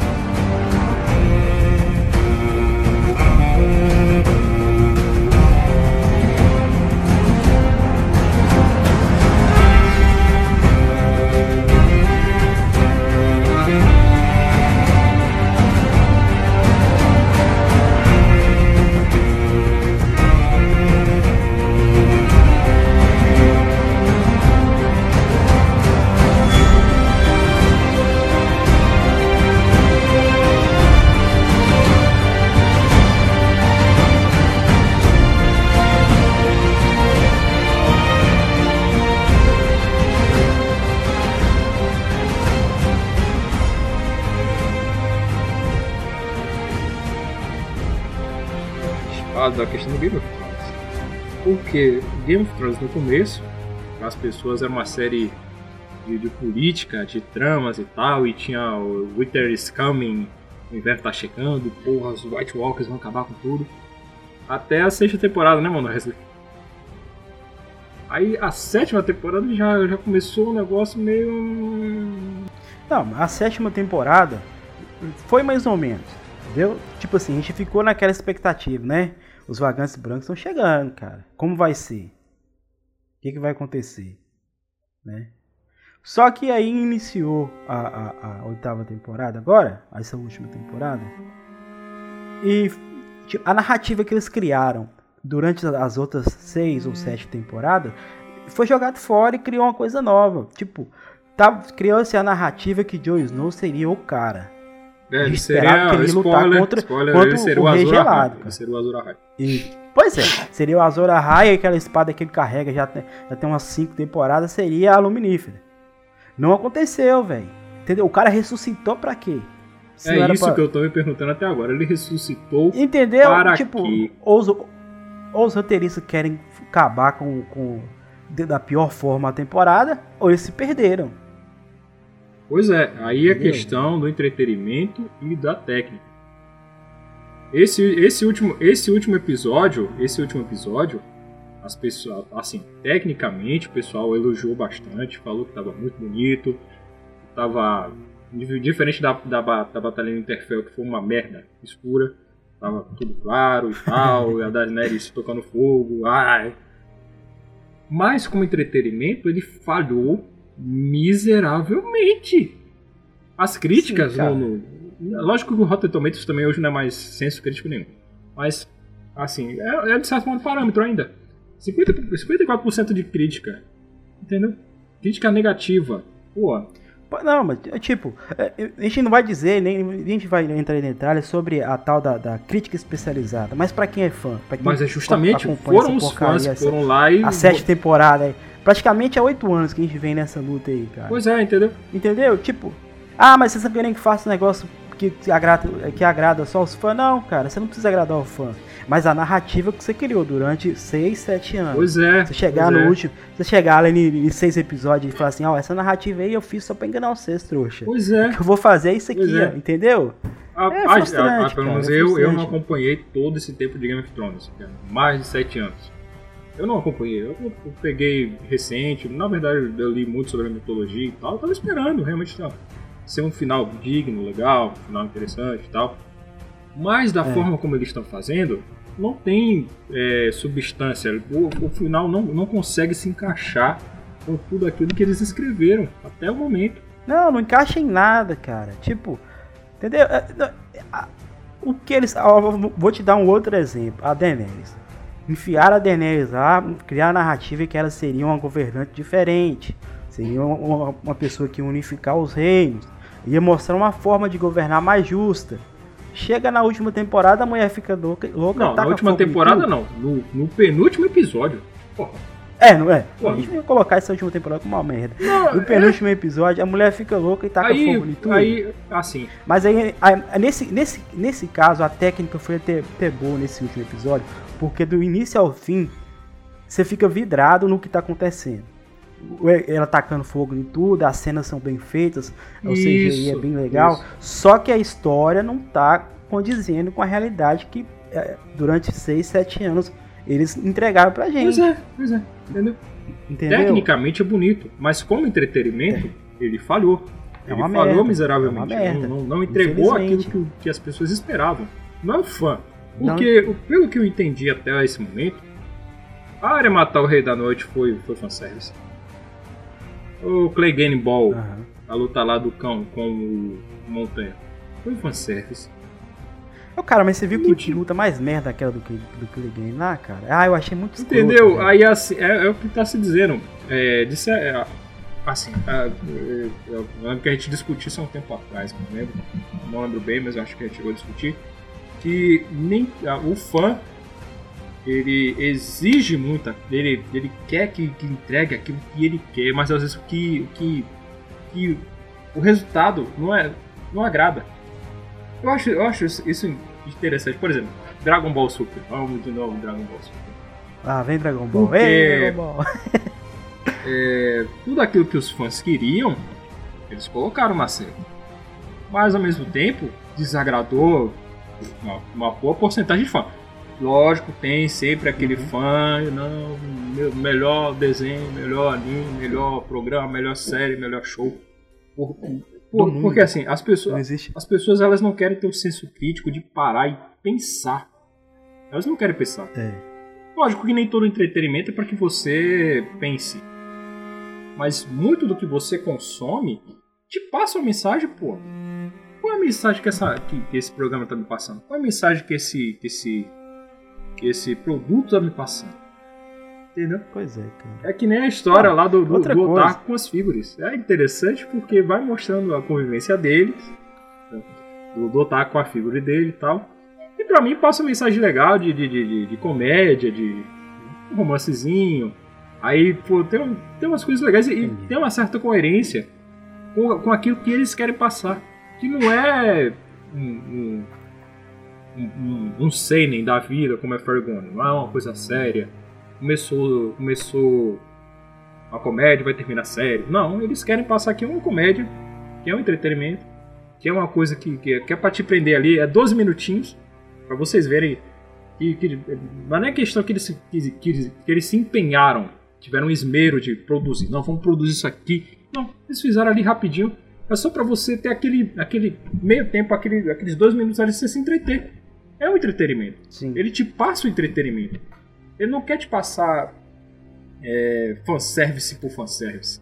Game of Thrones no começo, as pessoas era uma série de, de política, de tramas e tal, e tinha o Winter is Coming, o inverno tá chegando, porra, os White Walkers vão acabar com tudo. Até a sexta temporada, né, mano? Aí a sétima temporada já, já começou um negócio meio. Não, a sétima temporada foi mais ou menos, entendeu? Tipo assim, a gente ficou naquela expectativa, né? Os vagantes brancos estão chegando, cara. Como vai ser? O que, que vai acontecer? Né? Só que aí iniciou a, a, a oitava temporada agora, essa última temporada, e a narrativa que eles criaram durante as outras seis ou sete temporadas foi jogado fora e criou uma coisa nova. Tipo, tá, criou-se a narrativa que Jon Snow seria o cara. É, ele seria. que ele lutar contra- spoiler, contra ele seria o o Rei Gelado. Ele seria o Azor Ahai. E, pois é, seria o Azor Ahai, aquela espada que ele carrega já tem, já tem umas cinco temporadas, seria a Luminífera. Não aconteceu, velho. Entendeu? O cara ressuscitou pra quê? Se É isso pra- que eu tô me perguntando até agora. Ele ressuscitou. Entendeu? Para tipo, quê? ou os, os roteiristas querem acabar com, com da pior forma a temporada, ou eles se perderam. Pois é, aí é Entendeu? questão do entretenimento e da técnica. Esse, esse, último, esse último episódio, esse último episódio, as pessoas, assim, tecnicamente o pessoal elogiou bastante, falou que tava muito bonito, tava diferente da, da, da batalha em Interfell, que foi uma merda escura, tava tudo claro e tal, e a Daenerys tocando fogo, ai. Mas como entretenimento, ele falhou miseravelmente. As críticas Sim, no, no- Lógico que o Rotten Tomatoes também hoje não é mais senso crítico nenhum. Mas, assim, é, é de certo modo parâmetro ainda. 50, 54% de crítica. Entendeu? Crítica negativa. Pô, Não, mas é tipo, é, a gente não vai dizer, nem a gente vai entrar em detalhes sobre a tal da, da crítica especializada, mas pra quem é fã, pra quem mas é justamente foram os fãs que foram lá e. a sete temporada aí. Praticamente há oito anos que a gente vem nessa luta aí, cara. Pois é, entendeu? Entendeu? Tipo, ah, mas vocês querem que faça um negócio que, agrada, que agrada só os fãs? Não, cara, você não precisa agradar o fã. Mas a narrativa que você criou durante 6, 7 anos. Pois é. Você chegar no é. último, você chegar ali em, em seis episódios e falar assim, ó, essa narrativa aí eu fiz só pra enganar vocês, trouxa. Pois é. O que eu vou fazer é isso aqui, é. entendeu? A, É a- frustrante, a- a- pelo menos é eu, eu não acompanhei todo esse tempo de Game of Thrones, cara, mais de sete anos. Eu não acompanhei, eu, eu peguei recente, na verdade eu li muito sobre a mitologia e tal, eu tava esperando realmente tá, ser um final digno, legal, um final interessante e tal. Mas da É. forma como eles estão fazendo, não tem é, substância, o, o final não, não consegue se encaixar com tudo aquilo que eles escreveram até o momento. Não, não encaixa em nada, cara. Tipo, entendeu? É, O que eles. vou- vou te dar um outro exemplo. A Daenerys. Enfiaram a Daenerys lá, criar a narrativa que ela seria uma governante diferente. Seria uma, uma pessoa que ia unificar os reinos. Ia mostrar uma forma de governar mais justa. Chega na última temporada, a mulher fica louca. louca Não, na última temporada não, no, no penúltimo episódio. Porra, É, não é? Pô. A gente ia colocar essa última temporada como uma merda. Não, No penúltimo episódio, a mulher fica louca e taca aí, fogo em tudo. aí, assim, Mas aí, aí, nesse, nesse, nesse caso, a técnica foi até, até boa nesse último episódio, porque do início ao fim, você fica vidrado no que tá acontecendo. Ela tacando fogo em tudo, as cenas são bem feitas, o CGI é bem legal, isso. só que a história não tá condizendo com a realidade que é, durante 6, 7 anos eles entregaram pra gente. pois é, pois é, entendeu? entendeu? Tecnicamente é bonito, mas como entretenimento, ele falhou. É ele falhou merda, miseravelmente. é. Não, não- não entregou aquilo que, que as pessoas esperavam. Não é o fã. Não- Porque, o- pelo que eu entendi até esse momento, a área matar o Rei da Noite foi, foi fanservice. O Clay Game Ball, Aham. a luta lá do cão com o Montanha, foi fanservice. Ô, cara, mas você viu que Último. luta mais merda aquela do que do que Game lá, cara? Ah, eu achei muito escroto, Entendeu? velho. Aí assim, é, é o que tá se dizendo. É, disse, é, assim, é, é, eu lembro que a gente discutiu isso há um tempo atrás, não lembro, não lembro bem, mas eu acho que a gente chegou a discutir, que nem a- o fã ele exige muito, ele, ele quer que, que entregue aquilo que ele quer, mas às vezes o que, o que, que o resultado não é não agrada. Eu acho, eu acho isso interessante. Por exemplo, Dragon Ball Super. Vamos de novo Dragon Ball Super. Ah, vem Dragon Ball. Porque- Ei, Dragon Ball. É, tudo aquilo que os fãs queriam, eles colocaram na série. Mas ao mesmo tempo, desagradou uma, uma boa porcentagem de fã. Lógico, tem sempre aquele fã, não, melhor desenho, melhor anime, melhor programa, melhor série, melhor show. Por- por- mundo. porque assim, as pessoas, as pessoas elas não querem ter o senso crítico de parar e pensar. Elas não querem pensar. É. Lógico que nem todo entretenimento é para que você pense. Mas muito do que você consome te passa uma mensagem, pô. Qual é a mensagem que, essa, que, que esse programa tá me passando? Qual é a mensagem que esse, que esse, que esse produto tá me passando? Entendeu? Pois é, cara. É que nem a história lá do, do, do. Otaku com as figuras. É interessante porque vai mostrando a convivência deles, do, do Otaku com a figura dele e tal. E pra mim passa uma mensagem legal de, de, de, de- comédia, de romancezinho. Aí, pô, tem, tem umas coisas legais e, e tem uma certa coerência com, com aquilo que eles querem passar. Que não é um, um, um, seinen da vida, como é Fergone. Não é uma coisa séria. Começou, começou uma comédia, vai terminar sério. Não, eles querem passar aqui uma comédia, que é um entretenimento, que é uma coisa que, que, é- que é pra te prender ali, é 12 minutinhos, pra vocês verem que, que não é questão que eles, que, que, que eles se empenharam, tiveram um esmero de produzir. Não, vamos produzir isso aqui. Não, eles fizeram ali rapidinho. É só pra você ter aquele, aquele meio tempo, aquele, aqueles dois minutos ali, você se entreter. É um entretenimento. Sim. Ele te passa o entretenimento. Ele não quer te passar é, fanservice por fanservice.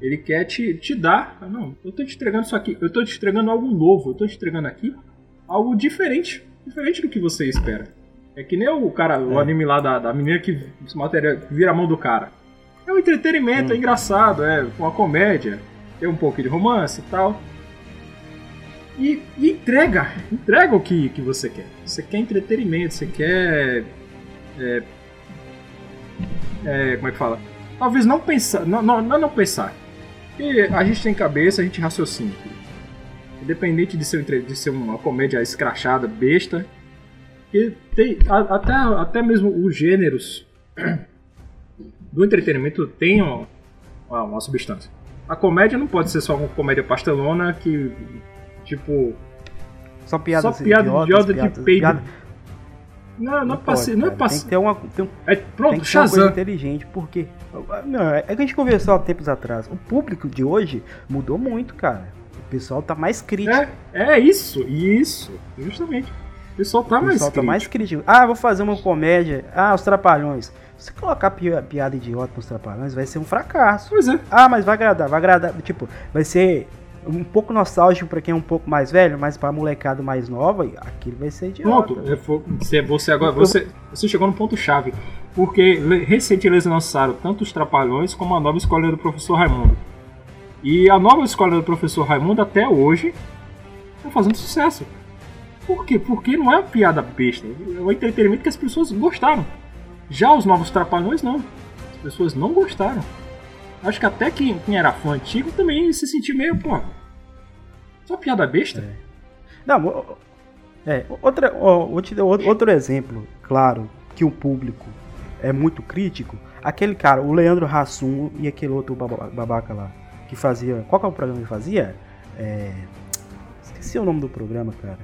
Ele quer te, te dar. ah, Não, eu tô te entregando isso aqui. Eu tô te entregando algo novo. Eu tô te entregando aqui algo diferente. Diferente do que você espera. É que nem o cara, o É. anime lá da, da menina que se material, vira a mão do cara. É um entretenimento, Hum. é engraçado, é uma comédia, tem um pouco de romance e tal. E, e entrega, entrega o que, que você quer. Você quer entretenimento, você quer. é, é, como é que fala? Talvez não pensar, não, não, não, não pensar. Porque a gente tem cabeça, a gente raciocina. Independente de ser, de ser uma comédia escrachada, besta. Que tem, a- até, até mesmo os gêneros do entretenimento uma, uma, uma substância. A comédia não pode ser só uma comédia pastelona que, tipo, Só piadas Só piada idiota de piadas- peido. piada- não, não, pode, passe, não é cara. Tem passe, que ter uma, tem um- é, tem pronto, ser uma coisa Shazam. inteligente, porque. Não, é que a gente conversou há tempos atrás. O público de hoje mudou muito, cara. O pessoal tá mais crítico. É, é isso, isso, justamente. O pessoal tá o mais pessoal tá crítico. mais crítico. Ah, vou fazer uma comédia. Ah, os trapalhões. Se colocar pi- piada idiota nos trapalhões, vai ser um fracasso. Pois é. Ah, mas vai agradar, vai agradar. Tipo, vai ser um pouco nostálgico pra quem é um pouco mais velho, mas pra molecada mais nova, aquilo vai ser idiota. Pronto, é, você, você agora você, você chegou no ponto chave, porque le- recente eles lançaram tanto os Trapalhões como a nova escola do professor Raimundo. E a nova escola do professor Raimundo até hoje tá fazendo sucesso. Por quê? Porque não é uma piada besta, é um entretenimento que as pessoas gostaram. Já os novos Trapalhões não. As pessoas não gostaram. Acho que até quem, quem era fã antigo também se sentiu meio, pô. Só piada besta? Não, o- o- é, outra, ó, vou te dar outro exemplo, claro, que o público é muito crítico. Aquele cara, o Leandro Hassum e aquele outro baba- babaca lá, que fazia. Qual que é o programa que fazia? É, esqueci o nome do programa, cara.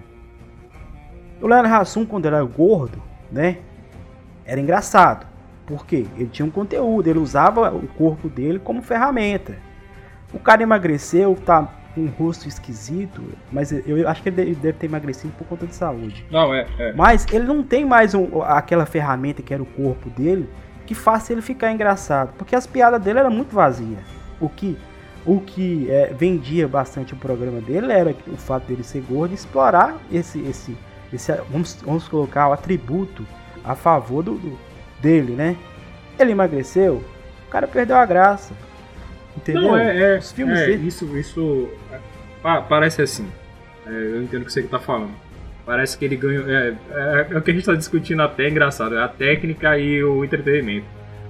O Leandro Hassum, quando era gordo, né? Era engraçado. Por quê? Ele tinha um conteúdo, ele usava o corpo dele como ferramenta. O cara emagreceu, tá um rosto esquisito, mas eu acho que ele deve- ter emagrecido por conta de saúde. Não, é, é. Mas ele não tem mais um- aquela ferramenta que era o corpo dele que faça ele ficar engraçado, porque as piadas dele eram muito vazias. O que o que é, vendia bastante o programa dele era o fato dele ser gordo e explorar esse esse esse vamos, vamos colocar o atributo a favor do, do- dele, né? Ele emagreceu, o cara perdeu a graça. Entendeu? Não, é, é, Os filmes é, dele. isso, isso é, pa- parece assim. É, eu entendo o que você tá falando. Parece que ele ganhou. É, é, é o que a gente tá discutindo até, é engraçado. É a técnica e o entretenimento.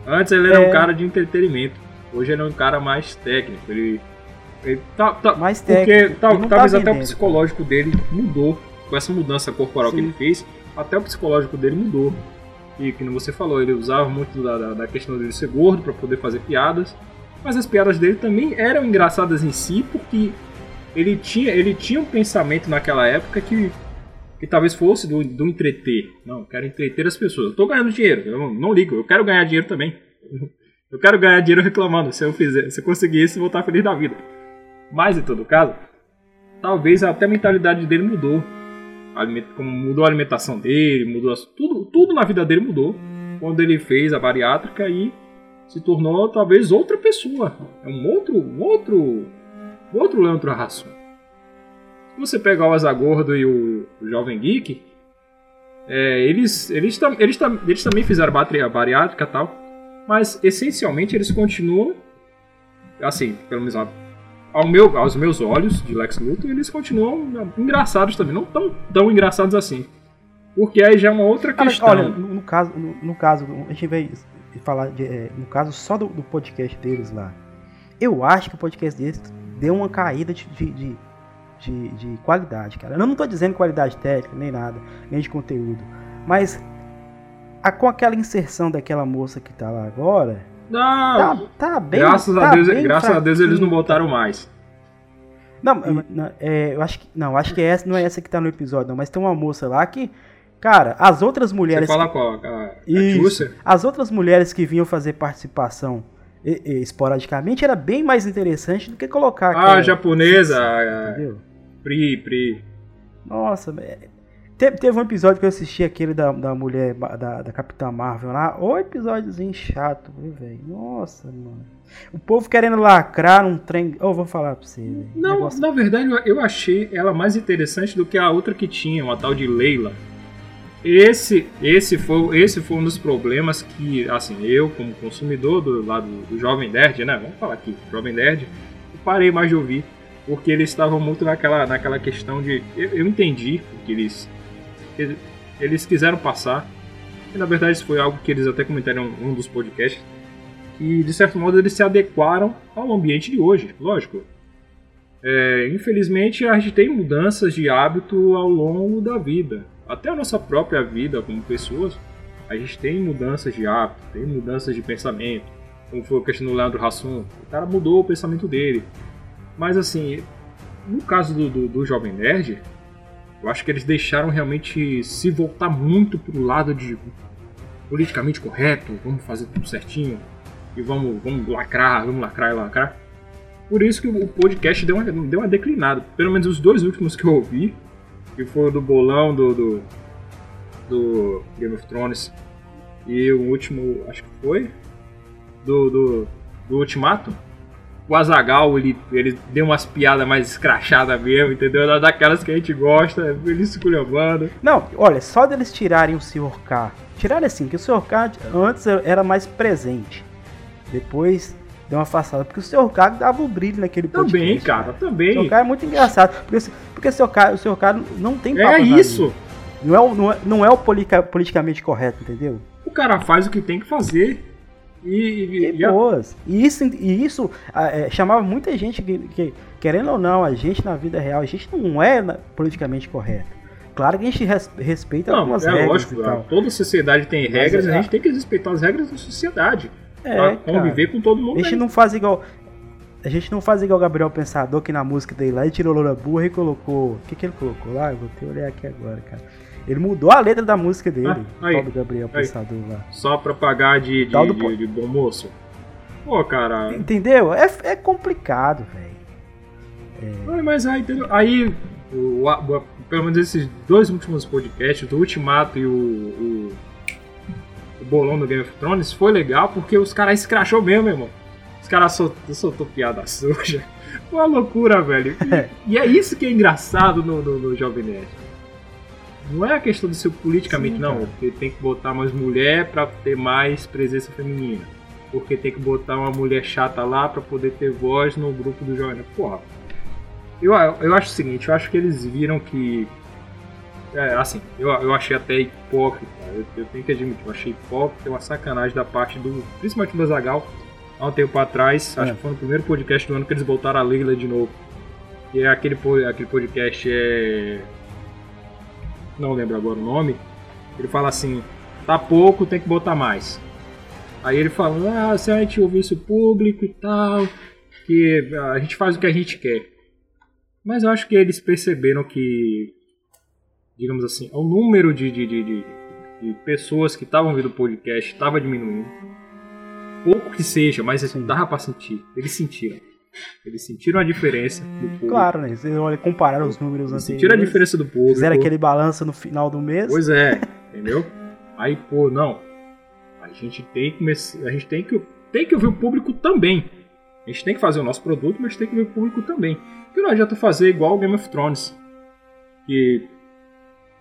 Antes ele era É. um cara de entretenimento. Hoje ele é um cara mais técnico. Ele. ele tá, tá- Mais porque técnico, e não tá talvez até o vendendo. psicológico dele mudou. Com essa mudança corporal que Sim. ele fez, até o psicológico dele mudou. E que como você falou, ele usava muito da, da, da questão dele ser gordo para poder fazer piadas. Mas as piadas dele também eram engraçadas em si, porque ele tinha, ele tinha um pensamento naquela época que, que talvez fosse do, do entreter. Não, quero entreter as pessoas. Eu tô ganhando dinheiro, eu não, não ligo, eu quero ganhar dinheiro também. Eu quero ganhar dinheiro reclamando. Se eu fizer, se eu conseguir isso, eu vou estar feliz da vida. Mas em todo caso, talvez até a mentalidade dele mudou. Como mudou a alimentação dele, mudou as- tudo, tudo na vida dele mudou quando ele fez a bariátrica e se tornou talvez outra pessoa. É um outro, um outro, outro Leandro Hassum. Se você pegar o Azagordo e o, o Jovem Geek, é, eles, eles, tam- eles, tam- eles também fizeram batri- a bariátrica e tal, mas essencialmente eles continuam, assim, pelo menos ao meu, aos meus olhos de Lex Luthor, eles continuam engraçados também, não tão, tão engraçados assim. Porque aí já é uma outra questão. olha, no, no caso, no, no caso, a gente vai falar de, é, no caso só do, do podcast deles lá. Eu acho que o podcast deles deu uma caída de, de, de, de- de qualidade, cara. Eu não tô dizendo qualidade técnica, nem nada, nem de conteúdo. Mas a- com aquela inserção daquela moça que tá lá agora, Não, tá, tá bem. graças, tá a Deus, bem graças a Deus eles não botaram mais. Não, não, é, eu acho que não, acho que essa não é essa que tá no episódio, não, mas tem uma moça lá que, cara, as outras Você mulheres fala qual? A, a Isso. Tchúcia? As outras mulheres que vinham fazer participação e- e, esporadicamente era bem mais interessante do que colocar Ah, japonesa, a, a Entendeu? Pri, Pri. Nossa, é- teve, teve um episódio que eu assisti aquele da, da mulher da, da Capitã Marvel lá. Ô episódiozinho chato, velho? Nossa, mano. O povo querendo lacrar um trem. Eu vou falar pra você, velho. Não, Negócio- na verdade eu- eu achei ela mais interessante do que a outra que tinha, uma tal de Leila. Esse, esse, foi, esse foi um dos problemas que, assim, eu como consumidor do lado do Jovem Nerd, né? Vamos falar aqui, Jovem Nerd, parei mais de ouvir. Porque eles estavam muito naquela, naquela questão de. Eu, eu entendi o que eles, eles, eles quiseram passar. E na verdade isso foi algo que eles até comentaram em um dos podcasts. Que de certo modo eles se adequaram ao ambiente de hoje, lógico. É, infelizmente, a gente tem mudanças de hábito ao longo da vida. Até a nossa própria vida como pessoas, a gente tem mudanças de hábito, tem mudanças de pensamento. Como foi a questão do Leandro Hassum, o cara mudou o pensamento dele. Mas assim, no caso do, do, do Jovem Nerd, eu acho que eles deixaram realmente se voltar muito pro lado de politicamente correto, vamos fazer tudo certinho, e vamos, vamos lacrar, vamos lacrar e lacrar. Por isso que o podcast deu uma, deu uma declinada. Pelo menos os dois últimos que eu ouvi, que foi o do bolão do, do, do Game of Thrones e o último, acho que foi, do, do, do Ultimato. O Azagal ele, ele deu umas piadas mais escrachadas mesmo, entendeu? Daquelas que a gente gosta, ele se culhambando. Não, olha, só deles tirarem o Sr. K. Tiraram assim, que o Sr. K antes era mais presente. Depois deu uma afastada. Porque o Sr. K dava o brilho naquele podcast. Também, cara, O também. Sr. K é muito engraçado. Porque, porque o Sr. K, o Sr. K não tem É papas na isso. Não é, o- não é, não é o polica- politicamente correto, entendeu? O cara faz o que tem que fazer. E, e- E boas. E isso, e isso ah, é, chamava muita gente que, que, querendo ou não, a gente na vida real, a gente não é politicamente correto. Claro que a gente res- respeita Não, algumas é regras lógico, e tal. toda sociedade tem regras, é- a gente tem que respeitar as regras da sociedade. É, conviver com todo mundo. A gente né? não faz igual. A gente não faz igual o Gabriel Pensador, que na música dele lá ele tirou Loura Burra e colocou. O que, que ele colocou lá? Eu vou ter olhar aqui agora, cara. Ele mudou a letra da música dele, Ah, aí. do Gabriel Aí. Pensador lá. Só pra pagar de, de, do de- bom moço. Pô, cara. Entendeu? É, é complicado, velho. Ai, Mas aí? Aí, o- o- pelo menos esses dois últimos podcasts, do Ultimato e o, o, o bolão do Game of Thrones, foi legal porque os caras escrachou mesmo, irmão. Os caras soltou, soltou piada suja. Foi uma loucura, velho. E, e é isso que é engraçado no, no, no Jovem Nerd. Não é a questão de ser politicamente, Sim, não. cara. Porque tem que botar mais mulher pra ter mais presença feminina. Porque tem que botar uma mulher chata lá pra poder ter voz no grupo do Jovem Nerd. Porra. Eu, eu acho o seguinte, eu acho que eles viram que. É, assim, eu, eu achei até hipócrita. Eu, eu tenho que admitir, eu achei hipócrita, uma sacanagem da parte do. Principalmente do Zagal, há um tempo atrás, acho É. que foi no primeiro podcast do ano que eles voltaram a Leila de novo. E é aquele, aquele podcast é. Não lembro agora o nome. Ele fala assim: tá pouco, tem que botar mais. Aí ele fala: ah, se a gente ouvisse o público e tal, que a gente faz o que a gente quer. Mas eu acho que eles perceberam que digamos assim, o número de, de, de, de, de pessoas que estavam vendo o podcast estava diminuindo. Pouco que seja, mas Sim. dava pra sentir. Eles sentiram. Eles sentiram a diferença do público. Claro, né? Vocês olham, compararam os números Eles anteriores. sentiram a diferença do público. Fizeram aquele balanço no final do mês. Pois é, entendeu? Aí, pô, não. A gente tem que começar. A gente tem que, tem que ouvir o público também. A gente tem que fazer o nosso produto, mas tem que ouvir o público também. Porque não adianta fazer igual o Game of Thrones. Que.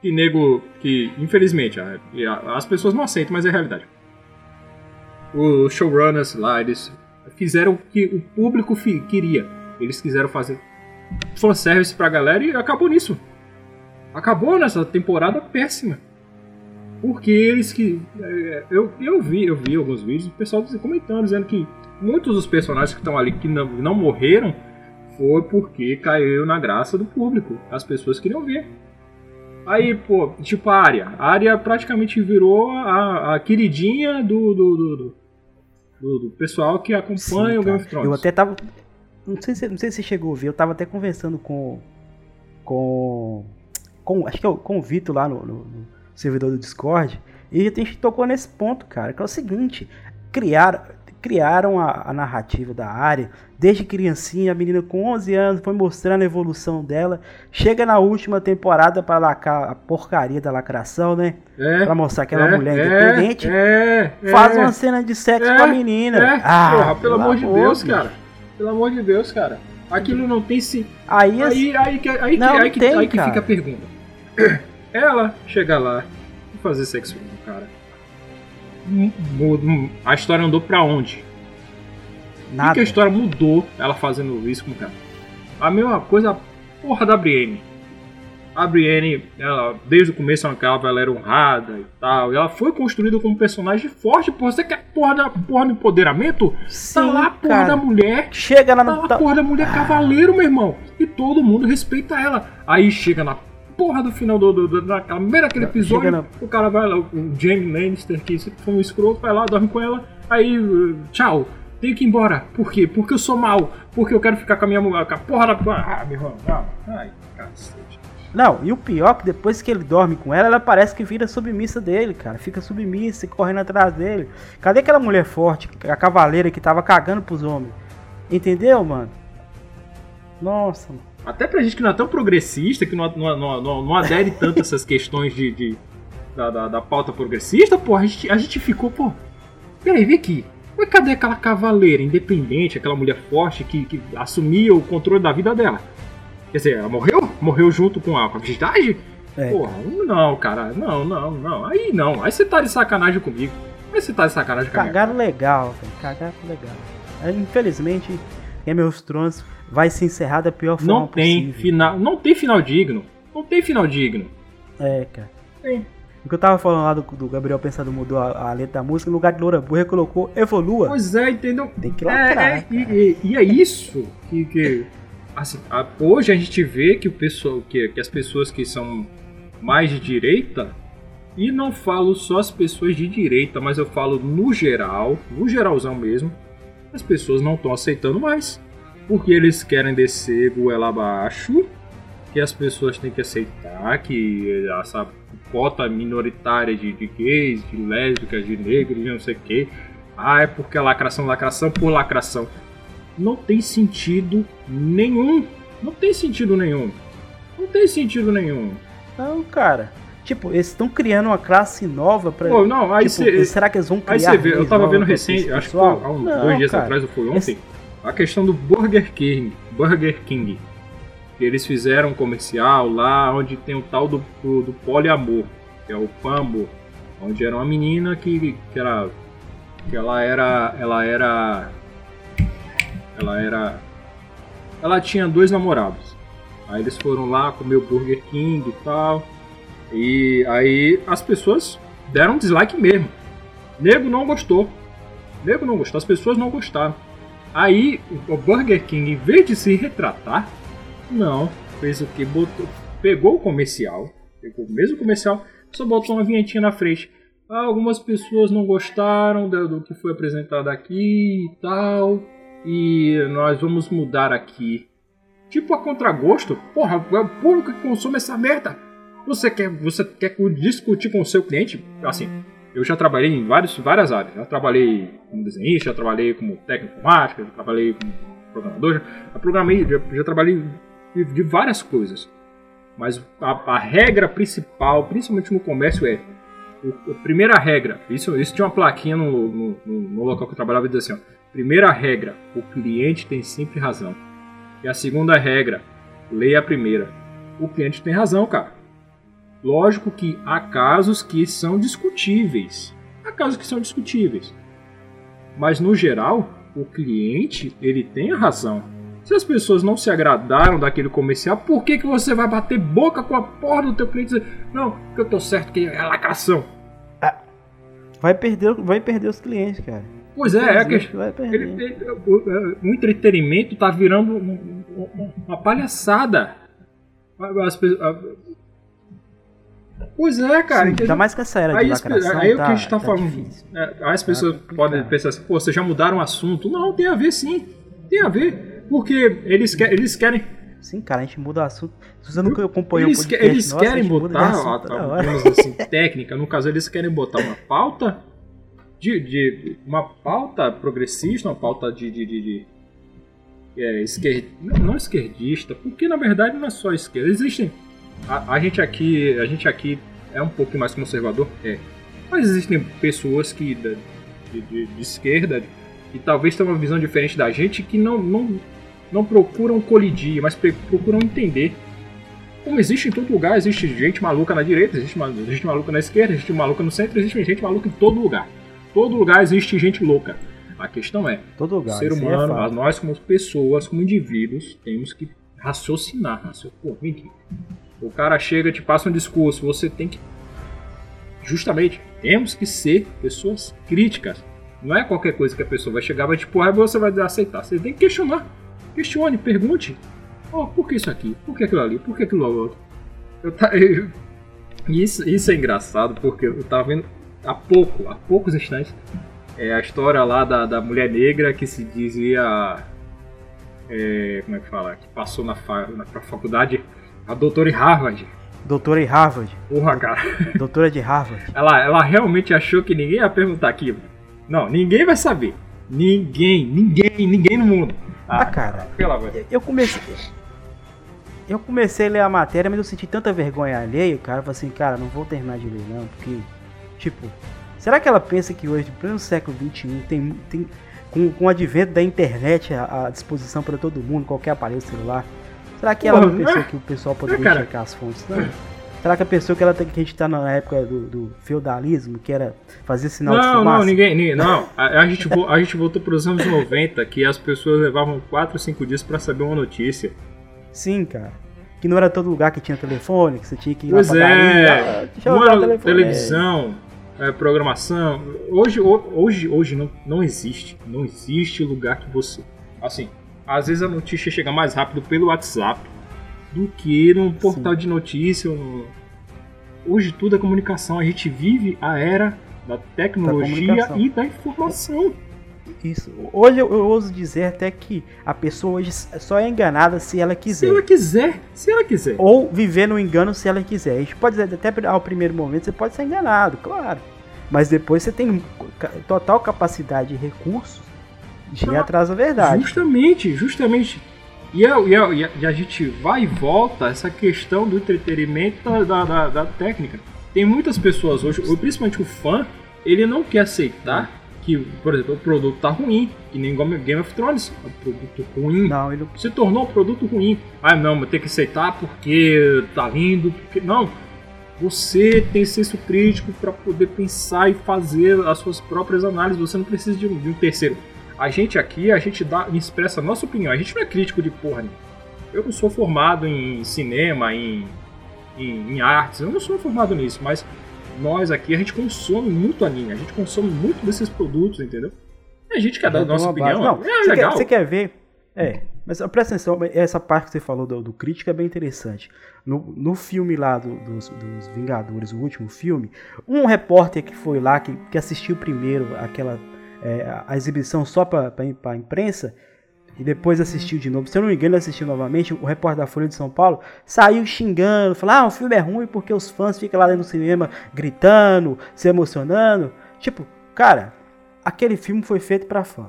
Que nego. Que, infelizmente, as pessoas não aceitam, mas é a realidade. Os showrunners lá, eles fizeram o que o público queria. Eles quiseram fazer fanservice pra galera e acabou nisso. Acabou nessa temporada péssima. Porque eles que. é, Eu, eu vi, eu vi alguns vídeos, o pessoal comentando, dizendo que muitos dos personagens que estão ali que não, não morreram foi porque caiu na graça do público. As pessoas queriam ver. Aí, pô, tipo a Arya. A Arya praticamente virou a, a queridinha do, do, do, do- do- pessoal que acompanha Sim, o Game of Thrones. Eu até tava. Não sei, se, não sei se você chegou a ver, eu tava até conversando com. Com. com acho que é o- com o Vitor lá no, no- no servidor do Discord. E a gente tocou nesse ponto, cara, que é o seguinte: criaram, criaram a, a narrativa da área. Desde criancinha, a menina com 11 anos foi mostrando a evolução dela. Chega na última temporada pra lacar a porcaria da lacração, né? É, Pra mostrar que ela é mulher é, independente. É, é, Faz uma cena de sexo com a menina. É, ah, porra, pelo amor de Deus, bicho. cara. Pelo amor de Deus, cara. Aquilo não tem se. Aí, Aí, aí, que- aí, que- Não, aí, que, tem, aí que cara. fica a pergunta. Ela chega lá e fazer sexo com o cara. A história andou pra onde? O que nada. que a história mudou ela fazendo isso com o cara? A mesma coisa, a porra da Brienne. A Brienne, ela, desde o começo ela, ela era honrada e tal. E ela foi construída como um personagem forte. Porra, você quer porra, da, porra do empoderamento? Sim, tá lá a porra cara. da mulher. Chega lá Tá lá tá- a porra da mulher cavaleiro, meu irmão. E todo mundo respeita ela. Aí chega na porra do final do, do, do, daquela, primeiro aquele episódio, na- o cara vai lá, o Jamie Lannister, que foi um escroto, vai lá, dorme com ela. Aí, uh, tchau. Tenho que ir embora. Por quê? Porque eu sou mal. Porque eu quero ficar com a minha mulher. Com a porra da. Ah, meu irmão. Ah, ai, cacete. Não, e o pior é que depois que ele dorme com ela, ela parece que vira submissa dele, cara. Fica submissa e correndo atrás dele. Cadê aquela mulher forte, a cavaleira que tava cagando pros homens? Entendeu, mano? Nossa, mano. Até pra gente que não é tão progressista, que não, não, não, não, adere tanto a essas questões de, de- da, da, da pauta progressista, pô, a gente, a gente ficou, pô. Peraí, vem aqui. Mas cadê aquela cavaleira independente, aquela mulher forte que, que assumia o controle da vida dela? Quer dizer, ela morreu? Morreu junto com a, com a? É, Porra, não, cara, não, não, não. Aí não, aí você tá de sacanagem comigo. Aí você tá de sacanagem com a minha Cagaram legal, velho. Cagaram legal. Aí, infelizmente, Game of Thrones vai se encerrar da pior forma Não tem possível. final, não tem final digno. Não tem final digno. É, cara. Tem. O que eu tava falando lá do, do Gabriel Pensado mudou a, a letra da música, no lugar de Loura Burra colocou Evolua. Pois é, entendeu? Tem que É, lacrar, é, e, e- e é isso que, que assim, a- hoje a gente vê que o pessoal, que, que as pessoas que são mais de direita, e não falo só as pessoas de direita, mas eu falo no geral, no geralzão mesmo, as pessoas não estão aceitando mais. Porque eles querem descer goela abaixo, que as pessoas têm que aceitar que essa cota minoritária de, de gays, de lésbicas, de negros, de não sei o que. Ah, é porque é lacração, lacração por lacração. Não tem sentido nenhum. Não tem sentido nenhum. Não tem sentido nenhum. Não, cara. Tipo, eles estão criando uma classe nova pra. Pô, não, aí tipo, você. será que eles vão criar Aí você vê, eu tava vendo recente, esse acho que há uns Não, dois dias cara. atrás, ou foi ontem, a questão do Burger King. Burger King. Que eles fizeram um comercial lá onde tem o tal do, do, do poliamor, que é o Pambo, onde era uma menina que, que era. que ela era. ela era. ela era. ela tinha dois namorados. Aí eles foram lá comer o Burger King e tal. E aí as pessoas deram dislike mesmo. Nego não gostou. Nego não gostou, as pessoas não gostaram. Aí o Burger King, em vez de se retratar, não, fez o que? Botou, pegou o comercial, pegou o mesmo comercial, só botou uma vinhetinha na frente. Ah, algumas pessoas não gostaram do que foi apresentado aqui e tal, e nós vamos mudar aqui. Tipo a contragosto, porra, é o público que consome essa merda. Você quer, você quer discutir com o seu cliente? Assim, eu já trabalhei em vários, várias áreas. Já trabalhei como desenhista, já trabalhei como técnico informática, já trabalhei como programador, já, programei, já, já trabalhei de, de várias coisas. Mas a, a regra principal, principalmente no comércio, é o- a primeira regra. Isso, isso tinha uma plaquinha no, no, no- no local que eu trabalhava e dizia assim: ó, primeira regra, o cliente tem sempre razão. E a segunda regra, leia a primeira. O cliente tem razão, cara. Lógico que há casos que são discutíveis. Há casos que são discutíveis. Mas no geral, o cliente, ele tem a razão. Se as pessoas não se agradaram daquele comercial, por que, que você vai bater boca com a porra do teu cliente e dizer, não, que eu tô certo que é lacração? Vai perder, vai perder os clientes, cara. Pois é, é perder. Ele- ele- o, o entretenimento tá virando um- um- uma palhaçada. As Pois é, cara. Sim, ainda mais que essa era de Aí, pe- lacração, aí o que tá, a gente tá, falando. difícil. é, aí as pessoas complicado. podem pensar assim, pô, vocês já mudaram o assunto. Não, tem a ver sim. Tem a ver. Porque eles, que- eles querem. Sim, cara, a gente muda o assunto. Se você nunca acompanhou Eles, o que- podcast eles nosso, a querem de botar, assunto a- a- assim, técnica, no caso, eles querem botar uma pauta de, de- uma pauta progressista, uma pauta de, de, de- de- é, esquer- não, não esquerdista, porque na verdade não é só esquerda. Existem a, a gente aqui, a gente aqui é um pouco mais conservador, é, mas existem pessoas que de, de- de esquerda e talvez tenham uma visão diferente da gente que não não, não procuram colidir, mas procuram entender. Como existe em todo lugar, existe gente maluca na direita, existe, gente maluca na esquerda, existe maluca no centro, existe gente maluca em todo lugar. Todo lugar existe gente louca. A questão é, Todo lugar. ser é humano, fato. nós como pessoas, como indivíduos, temos que raciocinar. raciocinar. Pô, vem aqui. O cara chega, te passa um discurso, você tem que. Justamente, temos que ser pessoas críticas. Não é qualquer coisa que a pessoa vai chegar, vai te porrar e você vai aceitar. Você tem que questionar. Questione, pergunte. Oh, por que isso aqui? Por que aquilo ali? Por que aquilo outro? Eu ta- eu- Isso, isso é engraçado porque eu tava vendo há pouco, há poucos instantes, é a história lá da, da mulher negra que se dizia. é, como é que fala? Que passou na, fa, na faculdade, a doutora em Harvard. Doutora em Harvard. Porra, cara. Doutora de Harvard. Ela, ela realmente achou que ninguém ia perguntar aquilo. Não, ninguém vai saber. Ninguém, ninguém, ninguém no mundo. Ah, cara. Pelo amor Eu comecei. Eu comecei a ler a matéria, mas eu senti tanta vergonha alheia, cara. Eu falei assim, cara, não vou terminar de ler, não. Porque, tipo, será que ela pensa que hoje, no pleno século XXI, tem, tem com, com o advento da internet à, à disposição para todo mundo, qualquer aparelho celular? Será que ela Pô, não né? pensou que o pessoal poderia cara? checar as fontes? Não. Será que a pessoa que ela tem que a gente tá na época do, do feudalismo, que era fazer sinal de Não, fumaça? não, ninguém, ninguém- não. A, a gente, a gente voltou para os anos 90, que as pessoas levavam 4 ou 5 dias para saber uma notícia. Sim, cara. Que não era todo lugar que tinha telefone, que você tinha que ir Pois lá pra é, não era telefone. televisão, é, programação. Hoje, ho- hoje, hoje não, não existe. Não existe lugar que você. Assim, às vezes a notícia chega mais rápido pelo WhatsApp do que num portal de notícia. no- Hoje tudo é comunicação. A gente vive a era da tecnologia comunicação. e da informação. Isso. Hoje eu, eu ouso dizer até que a pessoa hoje só é enganada se ela Se quiser. ela quiser, se ela quiser. Ou viver no engano se ela quiser. A gente pode dizer, até ao primeiro momento você pode ser enganado, claro. Mas depois você tem total capacidade e recursos de ir atrás da verdade. Justamente, justamente. E a, e, a, e a- e a gente vai e volta essa questão do entretenimento da, da, da- da técnica. Tem muitas pessoas hoje, principalmente o fã, ele não quer aceitar que, por exemplo, o produto tá ruim, que nem Game of Thrones, é um produto ruim. Não, ele Se tornou um produto ruim. Ah, não, mas tem que aceitar porque tá lindo. Porque... Não. Você tem senso crítico para poder pensar e fazer as suas próprias análises. Você não precisa de um, de um terceiro. A gente aqui, a gente dá, expressa a nossa opinião. A gente não é crítico de porra nenhuma. Eu não sou formado em cinema, em, em, em artes. Eu não sou formado nisso, mas nós aqui, a gente consome muito anime. A gente consome muito desses produtos, entendeu? A gente quer dar a nossa opinião. Não, é você, legal. Quer, você quer ver? É, mas presta atenção, essa parte que você falou do, do crítico é bem interessante. No, no filme lá do- dos, dos Vingadores, o último filme, um repórter que foi lá, que, que assistiu primeiro aquela é, a exibição só para a imprensa, e depois assistiu de novo, se eu não me engano, assistiu novamente, o repórter da Folha de São Paulo saiu xingando, falou: ah, o filme é ruim porque os fãs ficam lá dentro do cinema gritando, se emocionando. Tipo, cara, aquele filme foi feito pra fã.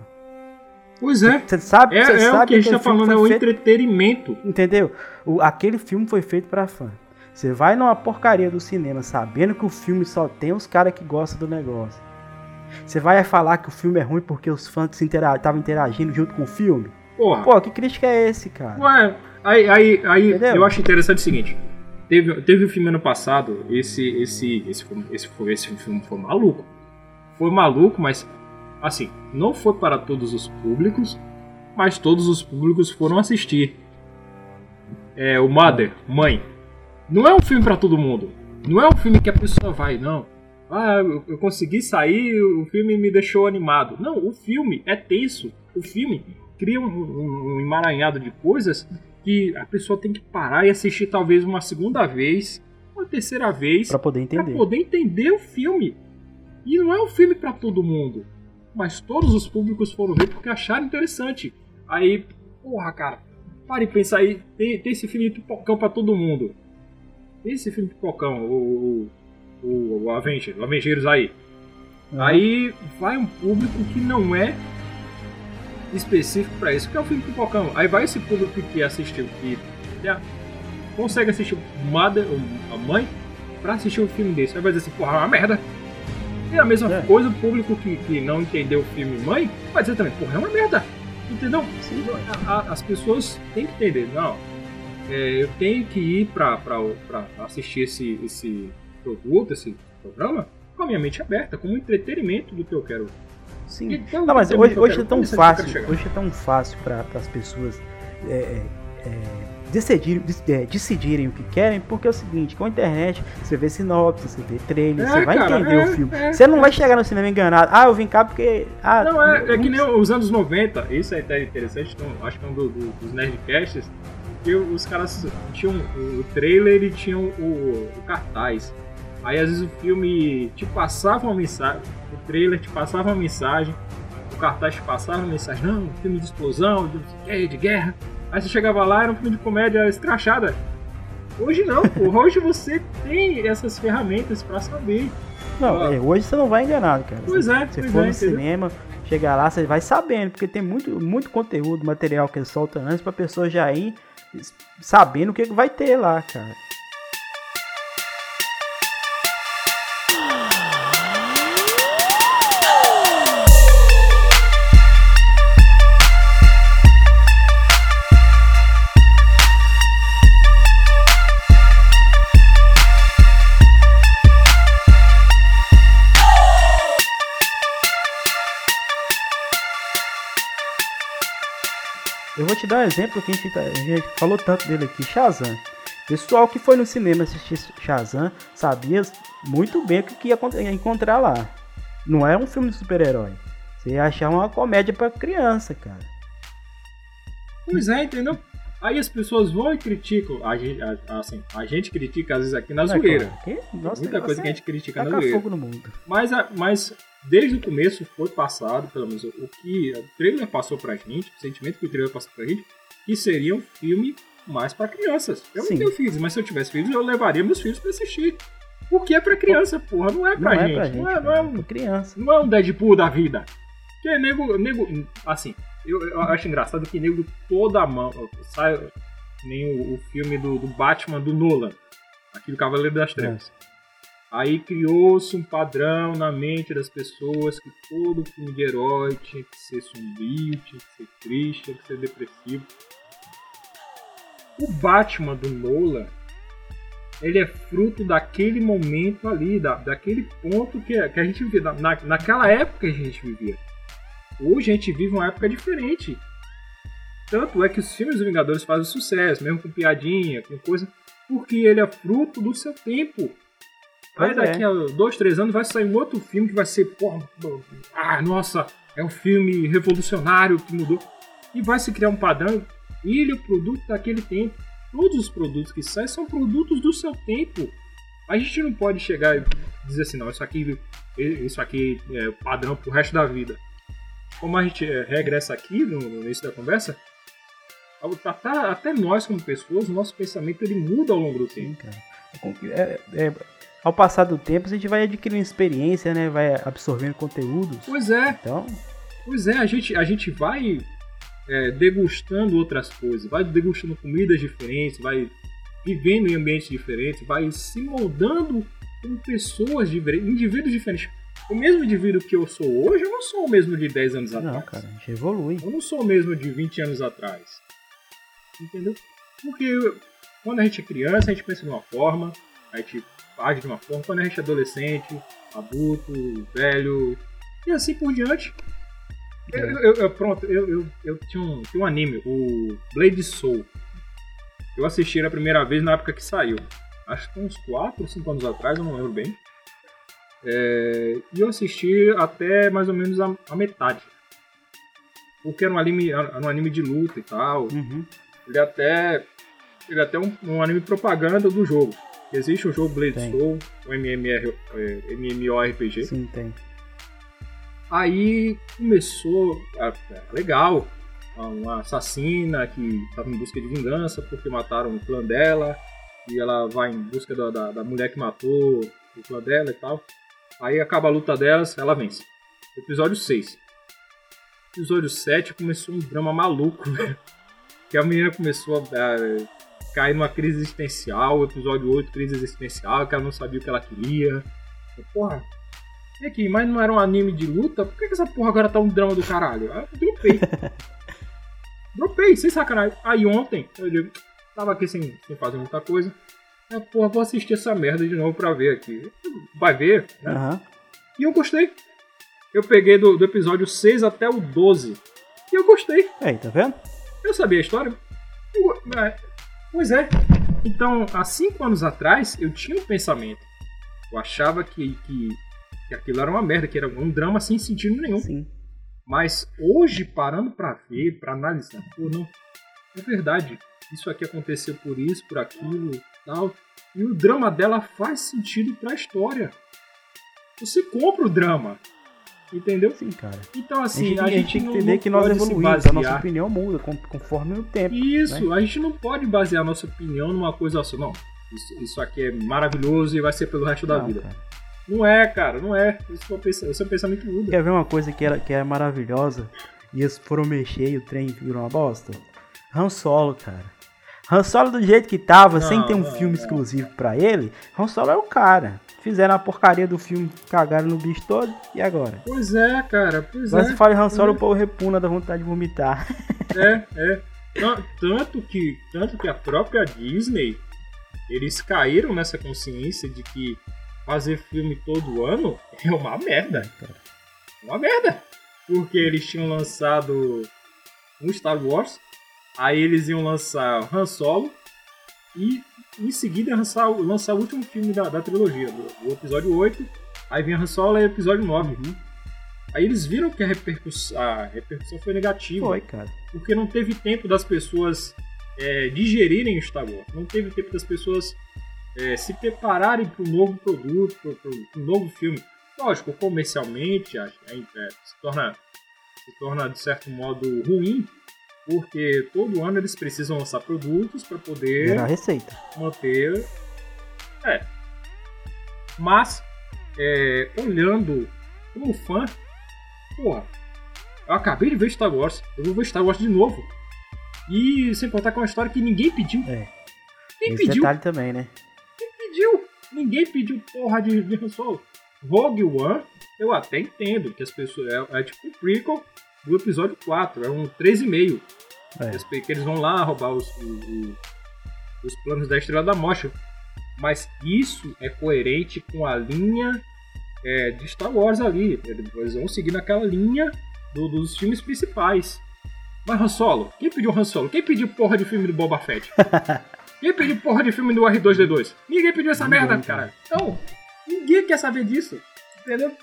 Pois é. Você sabe, É, é o sabe que a gente tá falando, é o feito- entretenimento. Entendeu? O, aquele filme foi feito pra fã. Você vai numa porcaria do cinema sabendo que o filme só tem os caras que gostam do negócio. Você vai falar que o filme é ruim porque os fãs estavam interagindo junto com o filme? Porra. Pô, que crítica é esse, cara? Ué, aí, aí, aí Entendeu? eu acho interessante o seguinte. Teve, teve um filme ano passado, esse, esse, esse, filme- esse, foi- esse filme foi maluco. Foi maluco, mas assim, não foi para todos os públicos, mas todos os públicos foram assistir. É o Mother, Mãe. Não é um filme para todo mundo. Não é um filme que a pessoa vai, não. Ah, eu, eu consegui sair, o filme me deixou animado. Não, o filme é tenso. O filme cria um, um- um emaranhado de coisas que a pessoa tem que parar e assistir talvez uma segunda vez, uma terceira vez, Pra poder para entender. poder entender o filme. E não é um filme para todo mundo, mas todos os públicos foram ver porque acharam interessante. Aí, porra, cara, pare e pensa aí, tem, tem esse filme pipocão para todo mundo. Tem esse filme pipocão, o, o, o, o Avenger, o Avengers aí. Aí vai um público que não é específico pra isso, que é o filme Pipocão. Aí vai esse público que assistiu, que né, consegue assistir Mother, a mãe, pra assistir um filme desse. Aí vai dizer assim, porra, é uma merda. E a mesma É. coisa, o público que, que não entendeu o filme Mãe, vai dizer também, porra, é uma merda. Entendeu? Sim. A- a- as pessoas têm que entender, não. é, eu tenho que ir pra, pra, pra assistir esse, esse produto, esse programa, com a minha mente aberta, como entretenimento do que eu quero. Sim. Então, Não, mas eu hoje, quero- hoje é tão fácil, hoje é tão fácil para as pessoas é, é, é, decidir- dec- é, decidirem o que querem, porque é o seguinte, com a internet você vê sinopse, você vê trailer, É, você vai cara, entender é, o filme. é. Você não vai chegar no cinema enganado, ah, eu vim cá porque... Ah, Não, é, é que não- nem os anos 90, isso é até interessante, então, acho que é um do- do- dos Nerdcasts, que os caras tinham o trailer e tinham o, o cartaz. Aí às vezes o filme te passava uma mensagem, o trailer te passava uma mensagem, o cartaz te passava uma mensagem, não, filme de explosão, de, de guerra. Aí você chegava lá, era um filme de comédia escrachada. Hoje não, porra, hoje você tem essas ferramentas pra saber. Não, é, hoje você não vai enganado, cara. Pois é, Você pois for é, no entendeu? cinema, chegar lá, você vai sabendo, porque tem muito, muito conteúdo, material que eles soltam antes pra pessoa já ir sabendo o que vai ter lá, cara. Vou te dar um exemplo que a gente, a gente falou tanto dele aqui, Shazam. Pessoal que foi no cinema assistir Shazam sabia muito bem o que ia encont- ia encontrar lá. Não é um filme de super-herói. Você ia achar uma comédia pra criança, cara. Pois é, entendeu? Aí as pessoas vão e criticam. A gente, a- assim, a gente critica às vezes aqui na Não é zoeira. claro. Nossa, Muita coisa que a gente critica na zoeira. fogo no mundo. Mas, a- mas desde o começo foi passado, pelo menos o que o trailer passou pra gente, o sentimento que o trailer passou pra gente, que seria um filme mais pra crianças. Eu Sim. não tenho filhos, mas se eu tivesse filhos, eu levaria meus filhos pra assistir. Porque é pra criança, porra, não é Não pra é gente. pra gente, não, é, não é é um criança. não é um Deadpool da vida. Que nego, nego assim, eu, eu acho engraçado que nego toda a mão, sai nem o, o filme do, do Batman do Nolan, aqui do Cavaleiro das Trevas. Aí criou-se um padrão na mente das pessoas que todo filme de herói tinha que ser sombrio, tinha que ser triste, tinha que ser depressivo. O Batman do Nolan, ele é fruto daquele momento ali, da, daquele ponto que, que a gente vivia, na, naquela época que a gente vivia. Hoje a gente vive uma época diferente. Tanto é que os filmes dos Vingadores fazem sucesso, mesmo com piadinha, com coisa, porque ele é fruto do seu tempo. Aí Pois é. daqui a dois, três anos vai sair um outro filme que vai ser, pô, ah, nossa, é um filme revolucionário que mudou. E vai se criar um padrão. E ele é o produto daquele tempo. Todos os produtos que saem são produtos do seu tempo. A gente não pode chegar e dizer assim, não, isso aqui, isso aqui é padrão pro resto da vida. Como a gente é, regressa aqui no, no início da conversa, até, até nós como pessoas, o nosso pensamento ele muda ao longo do tempo. Sim. É- é- ao passar do tempo, a gente vai adquirindo experiência, né? Vai absorvendo conteúdos. Pois é, Então, pois é, a gente, a gente vai é, degustando outras coisas, vai degustando comidas diferentes, vai vivendo em ambientes diferentes, vai se moldando como pessoas diferentes, indivíduos diferentes. O mesmo indivíduo que eu sou hoje, eu não sou o mesmo de 10 anos atrás. não, cara, a gente evolui. Eu não sou o mesmo de 20 anos atrás. Entendeu? Porque quando a gente é criança, a gente pensa de uma forma, a gente age de uma forma. Quando a gente é adolescente, adulto, velho, e assim por diante. Eu, eu- eu- pronto, eu, eu, eu tinha, um, tinha um anime, o Blade Soul. Eu assisti ele a primeira vez na época que saiu. Acho que uns 4 ou 5 anos atrás, eu não lembro bem. É, e eu assisti até mais ou menos a, a metade. Porque era um anime, era um anime de luta e tal. Uhum. Ele até. Ele até um, um anime propaganda do jogo. Existe o jogo Blade Tem. Soul, um MMR, é, MMORPG. Sim, tem. Aí começou. é, legal. Uma assassina que estava em busca de vingança porque mataram o clã dela. E ela vai em busca da, da, da mulher que matou o clã dela e tal. Aí acaba a luta delas, ela vence. Episódio 6. Episódio 7 começou um drama maluco, velho. Que a menina começou a cair numa crise existencial. Episódio 8, crise existencial, que ela não sabia o que ela queria. Porra, e aqui, mas não era um anime de luta? Por que, que essa porra agora tá um drama do caralho? Eu dropei. dropei, sem sacanagem. Aí ontem, eu digo, tava aqui sem, sem fazer muita coisa. Ah, porra, vou assistir essa merda de novo pra ver aqui. Vai ver, né? Aham. E eu gostei. Eu peguei do, do episódio 6 até o 12. E eu gostei. Aí, tá vendo? Eu sabia a história. Eu é, pois é. Então, há cinco anos atrás, eu tinha um pensamento. Eu achava que, que, que aquilo era uma merda, que era um drama sem sentido nenhum. Sim. Mas hoje, parando pra ver, pra analisar, pô, não. É verdade. Isso aqui aconteceu por isso, por aquilo tal. E o drama dela faz sentido pra história. Você compra o drama. Entendeu? Sim, cara. Então, A assim, gente, a a gente tem que entender que nós evoluímos, a nossa opinião muda conforme o tempo. isso, a gente não pode basear a nossa opinião numa coisa só. Não, isso, isso aqui é maravilhoso e vai ser pelo resto da Não, vida. cara. Não é, cara, não é. Esse é o pensa- esse é pensamento muda. Quer ver uma coisa que era, que era maravilhosa e eles foram mexer e o trem virou uma bosta? Han Solo, cara. Han Solo do jeito que tava, Não, sem ter um não, filme não. exclusivo pra ele, Han Solo é o cara. Fizeram a porcaria do filme, cagaram no bicho todo, e agora? Pois é, cara, pois Agora é. se fala em Han Solo, Uhum. o povo repuna da vontade de vomitar. É, é. Tan- Tanto que, tanto que a própria Disney, eles caíram nessa consciência de que fazer filme todo ano é uma merda. É uma merda. Porque eles tinham lançado um Star Wars, aí eles iam lançar Han Solo e em seguida lançar, o- lançar o último filme da, da trilogia, do, o episódio 8, aí vinha Han Solo e o episódio 9. Uhum. Aí eles viram que a repercussão, a repercussão foi negativa Foi, cara. porque não teve tempo das pessoas é, digerirem o Star Wars, não teve tempo das pessoas é, se prepararem para o novo produto, para o novo filme. Lógico, comercialmente a- a- se, torna, se torna de certo modo ruim, porque todo ano eles precisam lançar produtos para poder Era a receita. manter. É. Mas, é, olhando como fã, porra, eu acabei de ver Star Wars, eu vou ver Star Wars de novo. E sem contar com uma história que ninguém pediu. É. Quem Esse pediu? detalhe também, né? pediu. Ninguém pediu porra de, de Han Solo. Rogue One, eu até entendo que as pessoas. É, é tipo um prequel do episódio 4, é um 3,5. É. Que eles vão lá roubar os, o- o- os planos da Estrela da Morte. Mas isso é coerente com a linha é, de Star Wars ali. Eles vão seguir naquela linha do- dos filmes principais. Mas Han Solo? Quem pediu Han Solo? Quem pediu porra de filme do Boba Fett? Quem pediu porra de filme do R2D2? Ninguém pediu essa merda, cara. cara. Então, ninguém quer saber disso. Entendeu?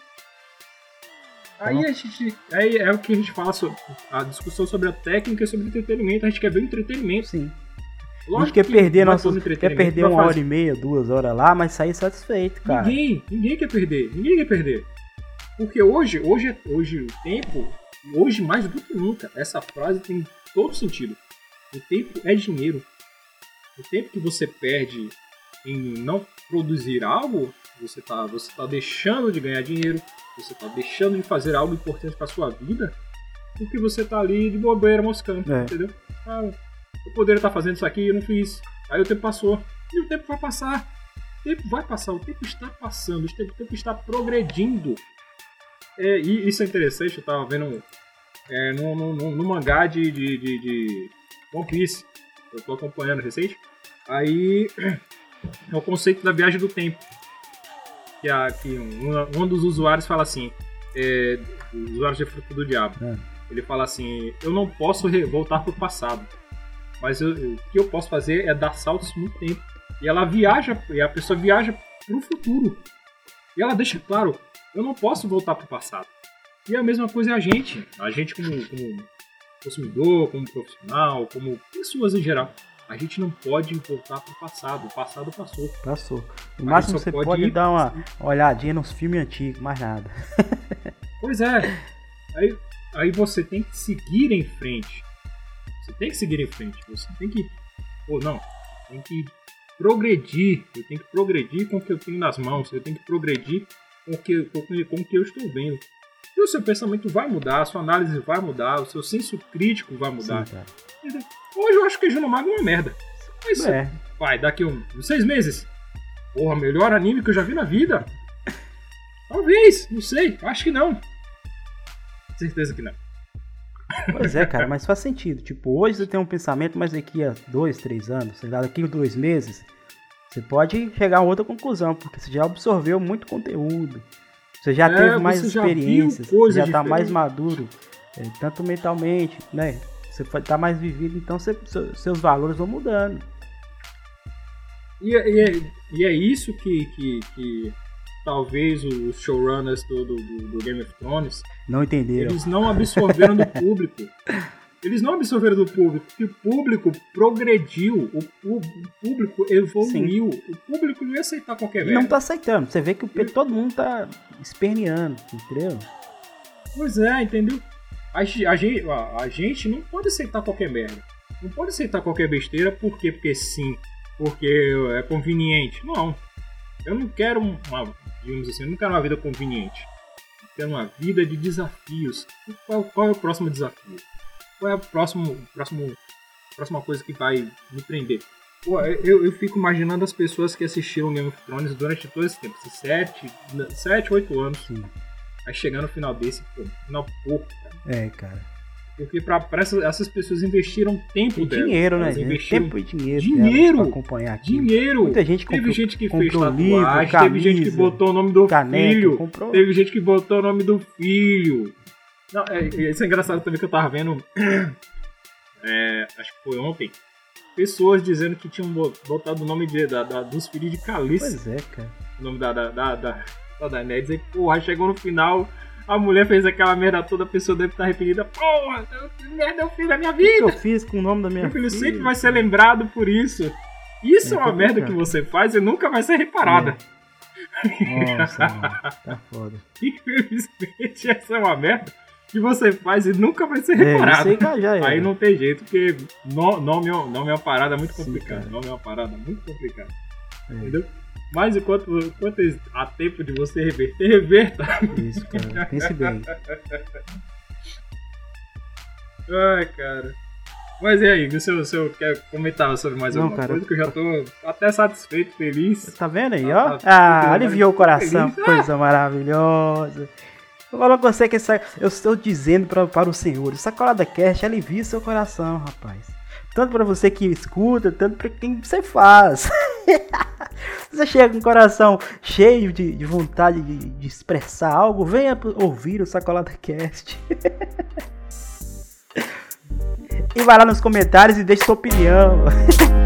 Aí Então- a gente. Aí é o que a gente fala sobre a discussão sobre a técnica e sobre o entretenimento. A gente quer ver o entretenimento. Sim. A gente Lógico quer que perder todo Quer perder uma hora e meia, duas horas lá, mas sair satisfeito, cara. Ninguém, ninguém quer perder. Ninguém quer perder. Porque hoje, hoje, hoje o tempo hoje mais do que nunca, essa frase tem todo sentido. O tempo é dinheiro. O tempo que você perde em não produzir algo, você está você tá deixando de ganhar dinheiro, você está deixando de fazer algo importante para sua vida, porque você tá ali de bobeira moscando, É. entendeu? Ah, eu poderia estar fazendo isso aqui e eu não fiz. Aí o tempo passou. E o tempo vai passar. O tempo vai passar, o tempo está passando, o tempo, o tempo está progredindo. É, e isso é interessante, eu tava vendo é, no, no, no- no mangá de, de, de, de One Piece. Eu tô acompanhando recente. Aí é o conceito da viagem do tempo. Que, a, que um, um dos usuários fala assim, é, usuário de fruta do diabo. É. Ele fala assim, eu não posso voltar pro passado. Mas eu- o que eu posso fazer é dar saltos no tempo. E ela viaja, e a pessoa viaja pro futuro. E ela deixa claro, eu não posso voltar pro passado. E a mesma coisa é a gente. A gente como, como consumidor, como profissional, como pessoas em geral. A gente não pode voltar pro passado. O passado passou. Passou. No Aí máximo você pode pode, dar uma olhadinha nos filmes antigos, mais nada. Pois é. Aí, aí você tem que seguir em frente. Você tem que seguir em frente. Você tem que. Pô, não. Tem que progredir. Eu tenho que progredir com o que eu tenho nas mãos. Eu tenho que progredir com o que, com, o que- com o que eu estou vendo. E o seu pensamento vai mudar, a sua análise vai mudar, o seu senso crítico vai mudar. Sim. Hoje eu acho que Junomaga é uma merda. Mas, É, vai, daqui um, uns seis meses. Porra, melhor anime que eu já vi na vida. Talvez, não sei, acho que não. Certeza que não. pois é, cara, mas faz sentido. Tipo, hoje você tem um pensamento, mas daqui a dois, três anos, sei lá, daqui a dois meses, você pode chegar a outra conclusão, porque você já absorveu muito conteúdo. Você já É, teve mais você já experiências, você já tá mais maduro, é, tanto mentalmente, né? Você estar mais vivido, então você- seu- seus valores vão mudando. E, é- e é, e é isso que, que, que talvez os showrunners do, do, do- do Game of Thrones Não entenderam. eles não absorveram do público. Eles não absorveram do público, porque o público progrediu, o, público evoluiu, o público não ia aceitar qualquer merda. não tá aceitando. Você vê que o, todo mundo tá esperneando, entendeu? Pois é, entendeu? A, a, gente, a, a gente não pode aceitar qualquer merda. Não pode aceitar qualquer besteira porque, porque sim, porque é conveniente. Não. Eu não quero uma, digamos assim, eu não quero uma vida conveniente. Eu quero uma vida de desafios. Qual, qual é o próximo desafio? Qual é o próximo, o próximo, a próxima coisa que vai me prender? Pô, eu, eu fico imaginando as pessoas que assistiram Game of Thrones durante todo esse tempo, esses 7, 7 8 anos. Sim. Aí chegar no final desse, pô, final pouco, cara. É, cara. Porque pra, pra essas, essas pessoas investiram tempo E delas. dinheiro, né? Investiram Tempo e dinheiro. Dinheiro! acompanhar aqui. dinheiro. Muita gente Teve comprou, gente que fez tatuagem, livro, teve gente que camisa, botou o nome do caneca, filho, comprou. teve gente que botou o nome do filho. Não, é, é, isso é engraçado também que eu tava vendo, é, acho que foi ontem, pessoas dizendo que tinham bo- botado o nome de- da- da- dos filhos de Calice, Pois é, cara. o nome da, da, da, da, da Daenerys, e porra, chegou no final, a mulher fez aquela merda toda, a pessoa deve estar arrependida, porra, merda é o filho da minha O que vida. eu fiz com o nome da minha Meu filho filha? sempre vai ser lembrado por isso. Isso É é, uma merda que você faz e nunca vai ser reparada. Nossa, mano. Tá foda. Infelizmente, essa é uma merda que você faz e nunca vai ser É, aí já é. Aí não tem jeito, porque no- nome, é- nome é uma parada muito complicada. Nome é uma parada muito complicada. É. Entendeu? Mas enquanto, enquanto há tempo de você reverter, reverta. Isso, cara. Pense bem. Ai, cara. Mas e aí, se eu, se eu quer comentar sobre mais Não, alguma cara. coisa, que eu já tô até satisfeito, feliz. Tá vendo aí, Ah, ó? tá Ah, aliviou o coração. Feliz. Coisa maravilhosa. Eu falo com você que essa, eu estou dizendo pra, para o Senhor, essa colada cast alivia seu coração, rapaz. Tanto pra você que escuta, tanto pra quem você faz. você chega com o coração cheio de, de vontade de, de expressar algo, venha ouvir o Sacolada Cast. e vai lá nos comentários e deixe sua opinião.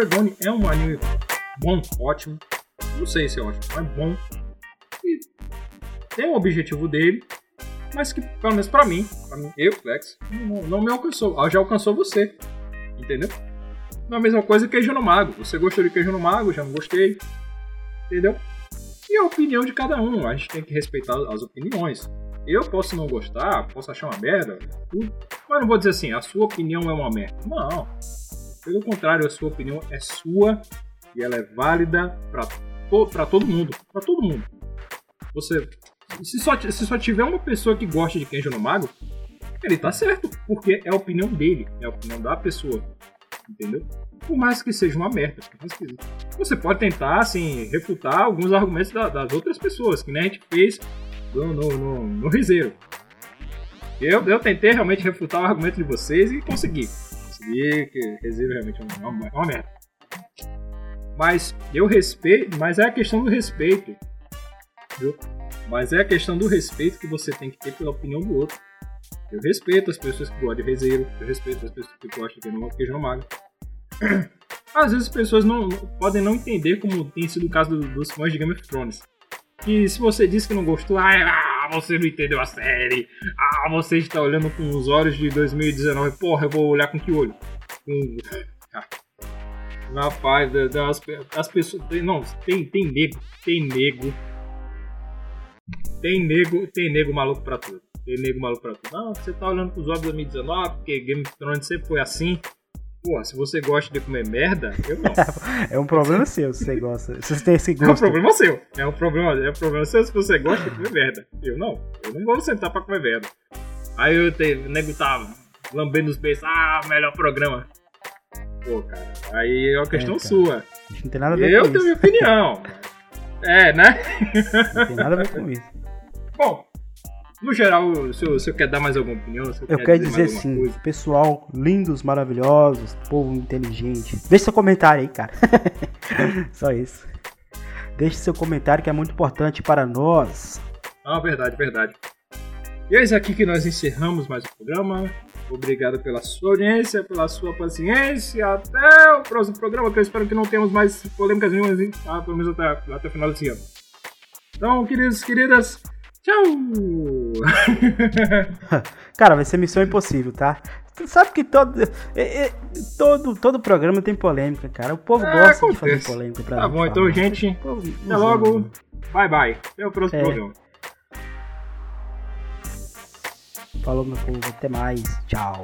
Gone é um anime bom, ótimo. Não sei se é ótimo, mas bom. E tem o objetivo dele, mas que, pelo menos pra mim, pra mim eu, Flex, não, não me alcançou. Ah, Já alcançou você. Entendeu? Não é a mesma coisa que queijo no mago. Você gostou de queijo no mago, já não gostei. Entendeu? E a opinião de cada um. A gente tem que respeitar as opiniões. Eu posso não gostar, posso achar uma merda, tudo. Mas não vou dizer assim, a sua opinião é uma merda. Não. Pelo contrário, a sua opinião é sua e ela é válida pra, to pra todo mundo. Pra todo mundo. Você. Se só, se só tiver uma pessoa que gosta de Kenjo no Mago, ele tá certo. Porque é a opinião dele, é a opinião da pessoa. Entendeu? Por mais que seja uma merda. Você pode tentar, assim, refutar alguns argumentos da- das outras pessoas, que nem a gente fez no, no, no, no Riseiro. Eu, eu tentei realmente refutar o argumento de vocês e consegui. Consegui que Riseiro realmente é uma, uma, uma merda. Mas eu respeito, mas é a questão do respeito. Viu? Mas é a questão do respeito que você tem que ter pela opinião do outro. Eu respeito as pessoas que gostam de rezeiro, eu respeito as pessoas que gostam de queijo mago. Às vezes as pessoas não, podem não entender como tem sido o caso do- dos fãs de Game of Thrones. Que se você disse que não gostou, ah, ah, você não entendeu a série, ah, você está olhando com os olhos de 2019, porra, eu vou olhar com que olho? Ah. Rapaz, da- das, as pessoas. Não, tem, tem nego, tem nego. Tem nego, tem nego maluco pra tudo. Tem nego maluco pra tudo. Não, você tá olhando pros olhos de 2019, porque Game of Thrones sempre foi assim. Porra, se você gosta de comer merda, eu não. É um problema seu se você gosta. Se você tem esse É um gosto. problema seu. É um problema, é um problema seu se você gosta de comer merda. Eu não. Eu não vou sentar pra comer merda. Aí eu te, o nego tá lambendo os beijos. Ah, melhor programa. Pô, cara. Aí é uma questão É, sua. Não tem nada a ver Eu com tenho minha isso. opinião. É, né? Não tem nada a ver com isso. Bom, no geral, se eu quer dar mais alguma opinião, se eu, Eu quer quero dizer alguma assim, coisa. pessoal, lindos, maravilhosos, povo inteligente. Deixe seu comentário aí, cara. Só isso. Deixe seu comentário que é muito importante para nós. Ah, verdade, verdade. E é isso aqui que nós encerramos mais o programa. Obrigado pela sua audiência, pela sua paciência. Até o próximo programa, que eu espero que não tenhamos mais polêmicas nenhumas, hein? Ah, pelo menos até, até o final desse ano. Então, queridos, queridas, tchau! Cara, vai ser missão impossível, tá? Tu sabe que todo, é- é- todo, todo programa tem polêmica, cara. O povo É, gosta de fazer acontece. polêmica pra Tá gente bom, então, falar. gente, O povo Até logo. Bye, bye. Até o próximo É. programa. Falou, meu povo. Até mais. Tchau.